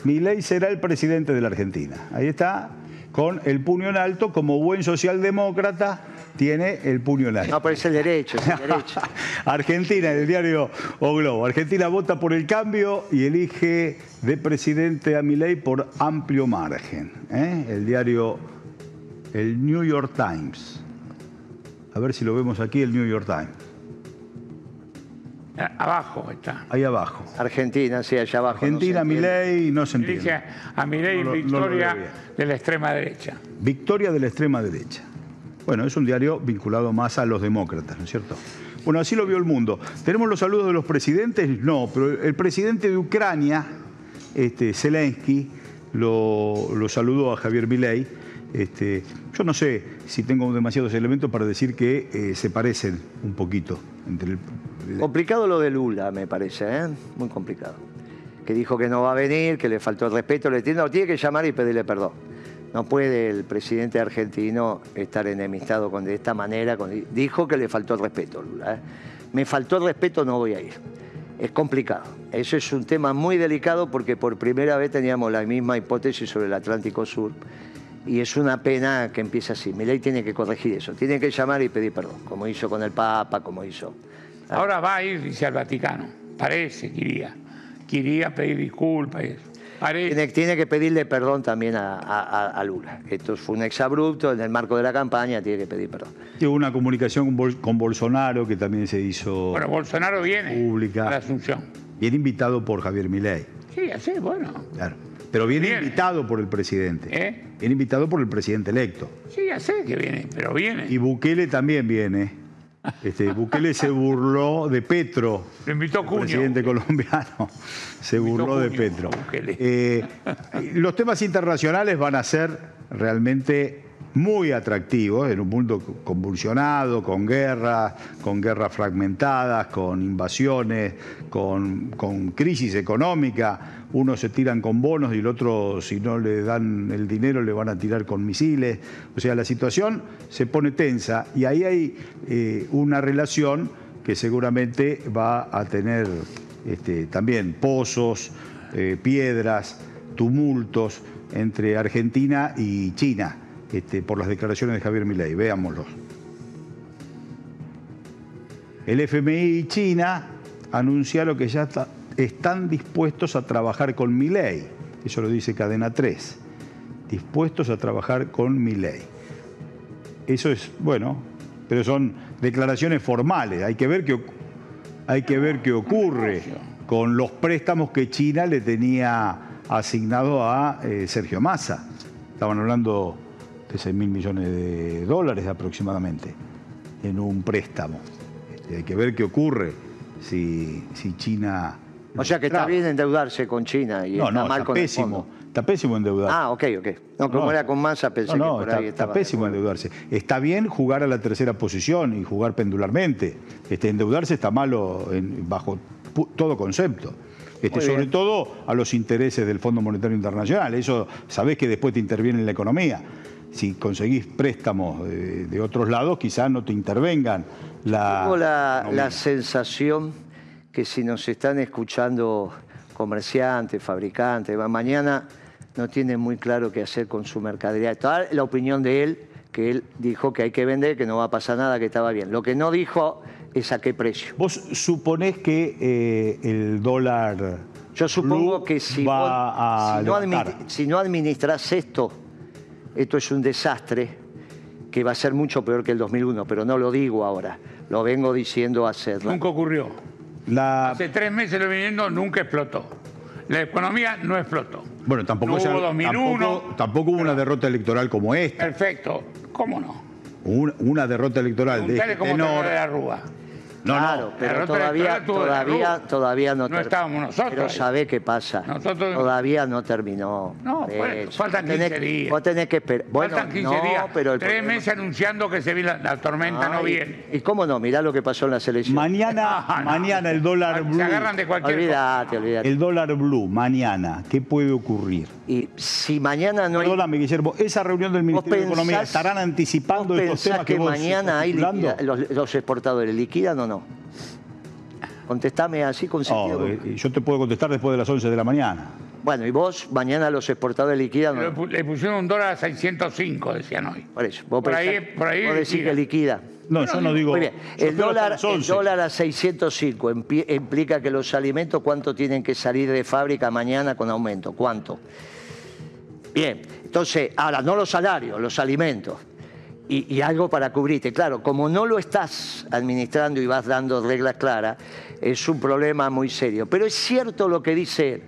Milei será el presidente de la Argentina. Ahí está, con el puño en alto, como buen socialdemócrata tiene el puño en alto. No, pero es el derecho, es el derecho. Argentina, el diario O Globo. Argentina vota por el cambio y elige de presidente a Milei por amplio margen. ¿eh? El diario, el New York Times. A ver si lo vemos aquí, el New York Times. Abajo está. Ahí abajo. Argentina, sí, allá abajo. Argentina, Milei, no se entiende. Dice a Milei victoria de la extrema derecha. Victoria de la extrema derecha. Bueno, es un diario vinculado más a los demócratas, ¿no es cierto? Bueno, así lo vio el mundo. ¿Tenemos los saludos de los presidentes? No, pero el presidente de Ucrania, este, Zelensky, lo, saludó a Javier Milei. Este, yo no sé si tengo demasiados elementos para decir que eh, se parecen un poquito. Entre Complicado lo de Lula, me parece, ¿eh? muy complicado. Que dijo que no va a venir, que le faltó el respeto, le tiene, tiene que llamar y pedirle perdón. No puede el presidente argentino estar enemistado de esta manera. dijo que le faltó el respeto, Lula. ¿eh? Me faltó el respeto, no voy a ir. Es complicado. Eso es un tema muy delicado porque por primera vez teníamos la misma hipótesis sobre el Atlántico Sur. Y es una pena que empiece así. Mi ley tiene que corregir eso. Tiene que llamar y pedir perdón, como hizo con el Papa, como hizo. Ahora va a ir, dice al Vaticano. Parece que iría. Que iría a pedir disculpas y eso. Tiene, que pedirle perdón también a, Lula. Esto fue un exabrupto en el marco de la campaña, tiene que pedir perdón. Hubo una comunicación con, Bolsonaro que también se hizo Bueno, Bolsonaro viene pública. a la Asunción. Viene invitado por Javier Milei. Sí, así, bueno. Claro. Pero viene, invitado por el presidente. ¿Eh? Viene invitado por el presidente electo. Sí, ya sé que viene, pero viene. Y Bukele también viene. Este, Bukele se burló de Petro. Invitó el presidente colombiano se burló de Petro. Eh, los temas internacionales van a ser realmente muy atractivos en un mundo convulsionado, con guerras, con guerras fragmentadas, con invasiones, con, crisis económica. Unos se tiran con bonos y el otro, si no le dan el dinero, le van a tirar con misiles. O sea, la situación se pone tensa y ahí hay eh, una relación que seguramente va a tener este, también pozos, eh, piedras, tumultos entre Argentina y China este, por las declaraciones de Javier Milei. Veámoslos. El FMI y China anunciaron que ya están dispuestos a trabajar con Milei. Eso lo dice Cadena 3. Dispuestos a trabajar con Milei. Eso es, bueno, pero son declaraciones formales. Hay que ver qué, hay que ver qué ocurre con los préstamos que China le tenía asignado a eh, Sergio Massa. Estaban hablando de 6 mil millones de dólares aproximadamente en un préstamo. Este, hay que ver qué ocurre si, si China... O sea que está bien endeudarse con China y no, está no, mal con pésimo. Está pésimo endeudarse. Ah, ok, ok. No, como era con Massa pensé no, que por ahí está, está pésimo endeudarse. Está bien jugar a la tercera posición y jugar pendularmente. Este, endeudarse está malo bajo todo concepto. Este, sobre todo a los intereses del Fondo Monetario Internacional. Eso sabés que después te interviene en la economía si conseguís préstamos de, otros lados, quizás no te intervengan. La, Tengo la, sensación que si nos están escuchando comerciantes, fabricantes, mañana no tienen muy claro qué hacer con su mercadería. Toda la opinión de él, que él dijo que hay que vender, que no va a pasar nada, que estaba bien. Lo que no dijo es a qué precio. ¿Vos suponés que eh, el dólar... Yo supongo que si, va a si no administras esto esto es un desastre que va a ser mucho peor que el 2001, pero no lo digo ahora, lo vengo diciendo hace... Nunca ocurrió. Hace tres meses lo viniendo, nunca explotó. La economía no explotó. Bueno, tampoco, hubo, tampoco, hubo una derrota electoral como esta. Perfecto, ¿cómo no? un- una derrota electoral de Preguntale este cómo tenor. de la Rúa. No, claro, no. pero todavía, todavía, todavía no No estábamos nosotros Pero. ¿sabe qué pasa? Nosotros- Todavía no terminó. No, eso. faltan Vos tenés 15 que- días. Vos tenés que esperar. Bueno, Faltan 15 no, días. pero el Tres problema- meses anunciando que se viene la, la tormenta, no Ay, viene. ¿Y cómo no? Mirá lo que pasó en la selección. Mañana, Ah, no. mañana el dólar Se blue. agarran de cualquier Olvídate, olvídate. El dólar blue, mañana, ¿qué puede ocurrir? Y si mañana no hay... Perdóname, Guillermo, esa reunión del Ministerio de Economía, ¿estarán anticipando ¿Vos estos temas que, que vos mañana hay los, los exportadores liquidan o no? Contestame así con Oh, sentido. eh, yo te puedo contestar después de las 11 de la mañana. Bueno, y vos mañana los exportadores liquidan Le no? pu- Le pusieron un dólar a 605, decían hoy. Por eso, vos, Por ahí- pensás- por ahí vos decís liquida. que liquida. No, yo no digo. Muy bien, el dólar, el 11. dólar a 605 impli- implica que los alimentos, ¿cuánto tienen que salir de fábrica mañana con aumento? ¿Cuánto? Bien, entonces, ahora, no los salarios, los alimentos. Y, y algo para cubrirte. Claro, como no lo estás administrando y vas dando reglas claras, es un problema muy serio. Pero es cierto lo que dice él.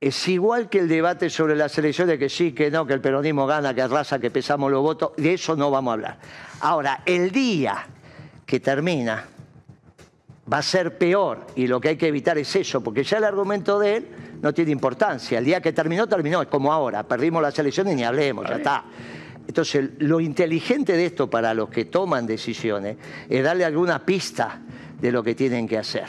Es igual que el debate sobre las elecciones, que sí, que no, que el peronismo gana, que arrasa, que pesamos los votos, de eso no vamos a hablar. Ahora, el día que termina va a ser peor y lo que hay que evitar es eso, porque ya el argumento de él no tiene importancia. El día que terminó, terminó, es como ahora, perdimos las elecciones y ni hablemos, ya está. Entonces, lo inteligente de esto para los que toman decisiones es darle alguna pista de lo que tienen que hacer.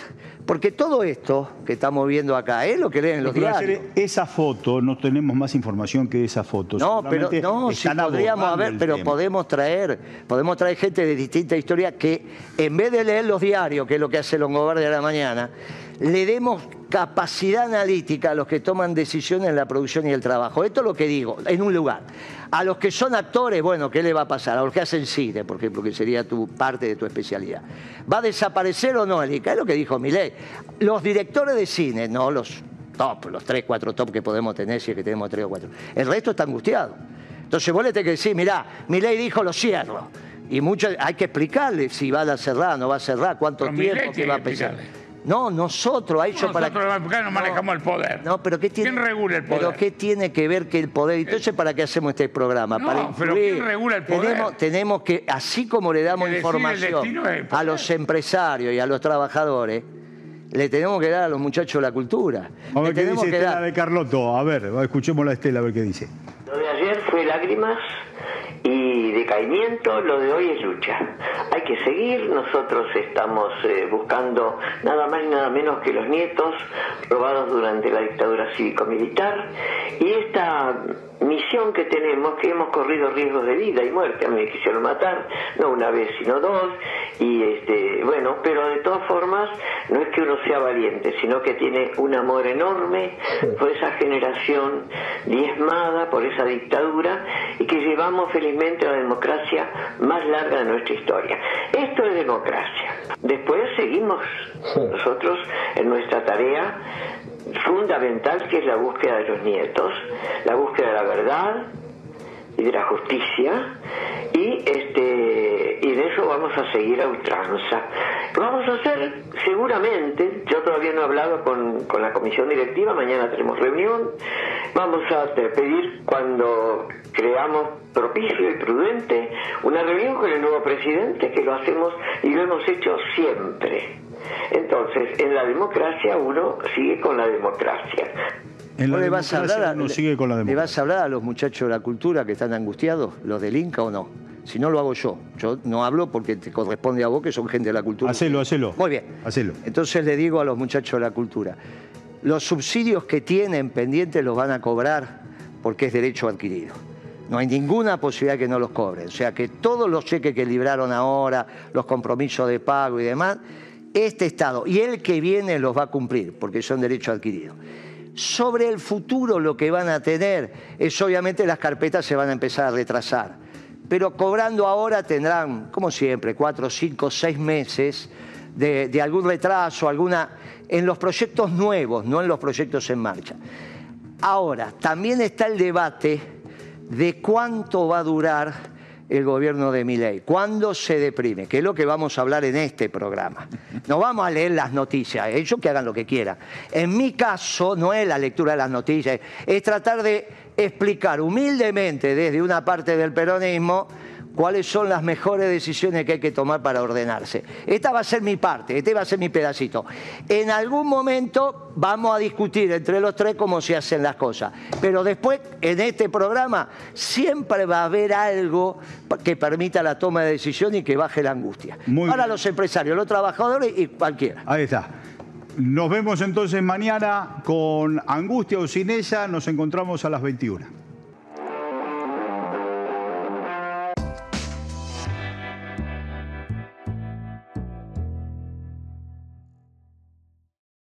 Porque todo esto que estamos viendo acá es lo que leen los Pero diarios. esa foto, no tenemos más información que esa foto. No, pero no, si podríamos haber, pero tema. podemos traer, podemos traer gente de distinta historia que en vez de leer los diarios, que es lo que hace Longobardi a la mañana, le demos capacidad analítica a los que toman decisiones en la producción y el trabajo. Esto es lo que digo, en un lugar. A los que son actores, bueno, ¿qué le va a pasar? A los que hacen cine, por ejemplo, que sería tu parte de tu especialidad. ¿Va a desaparecer o no, Elica? Es lo que dijo Milei. Los directores de cine, no los top, los tres, cuatro top que podemos tener, si es que tenemos tres o cuatro. El resto está angustiado. Entonces vos le tenés que decir, mirá, mi ley dijo lo cierro. Y mucho, hay que explicarle si va a cerrar, no va a cerrar, cuánto Pero Milei tiempo, tiene va a que pensar. explicarle. No, nosotros, a ellos Nosotros para los republicanos manejamos el poder. No, pero ¿qué tiene? ¿Quién regula el poder? Pero ¿qué tiene que ver que el poder? Entonces, ¿para qué hacemos este programa? No, para pero. ¿quién regula el poder? Tenemos, tenemos que, así como le damos información a los empresarios y a los trabajadores, le tenemos que dar a los muchachos la cultura. A ver Le qué tenemos dice que Estela dar. de Carlotto. A ver, escuchemos la Estela a ver qué dice. Lo de ayer fue lágrimas y decaimiento, lo de hoy es lucha. Hay que seguir, nosotros estamos eh, buscando nada más y nada menos que los nietos robados durante la dictadura cívico-militar y esta misión que tenemos, que hemos corrido riesgos de vida y muerte, a mí me quisieron matar, no una vez sino dos, y este, bueno, pero de todas formas no es que uno sea valiente, sino que tiene un amor enorme por esa generación diezmada por esa dictadura y que llevamos felizmente la democracia más larga de nuestra historia. Esto es democracia. Después seguimos nosotros en nuestra tarea fundamental que es la búsqueda de los nietos, la búsqueda de la verdad y de la justicia y este y de eso vamos a seguir a ultranza. Vamos a hacer seguramente, yo todavía no he hablado con, con la comisión directiva, mañana tenemos reunión, vamos a pedir cuando creamos propicio y prudente una reunión con el nuevo presidente que lo hacemos y lo hemos hecho siempre. Entonces, en la democracia uno sigue con la democracia. En la ¿Vos le vas, a democracia hablar a, uno le- sigue con la ¿Le democracia. vas a hablar a los muchachos de la cultura que están angustiados, los del Inca o no? Si no, lo hago yo. Yo no hablo porque te corresponde a vos, que son gente de la cultura. Hacelo, hacelo. Muy bien. Hacelo. Entonces le digo a los muchachos de la cultura, los subsidios que tienen pendientes los van a cobrar porque es derecho adquirido. No hay ninguna posibilidad que no los cobren. O sea que todos los cheques que libraron ahora, los compromisos de pago y demás, este Estado y el que viene los va a cumplir porque son derechos adquiridos. Sobre el futuro lo que van a tener es obviamente las carpetas se van a empezar a retrasar. Pero cobrando ahora tendrán, como siempre, cuatro, cinco, seis meses de, de algún retraso, alguna en los proyectos nuevos, no en los proyectos en marcha. Ahora, también está el debate de cuánto va a durar el gobierno de Milei, cuándo se deprime, que es lo que vamos a hablar en este programa. No vamos a leer las noticias, ellos que hagan lo que quieran. En mi caso, no es la lectura de las noticias, es tratar de explicar humildemente desde una parte del peronismo cuáles son las mejores decisiones que hay que tomar para ordenarse. Esta va a ser mi parte, este va a ser mi pedacito. En algún momento vamos a discutir entre los tres cómo se hacen las cosas, pero después en este programa siempre va a haber algo que permita la toma de decisión y que baje la angustia. para los empresarios, los trabajadores y cualquiera. Ahí está. Nos vemos entonces mañana con Angustia o sin ella. Nos encontramos a las 21.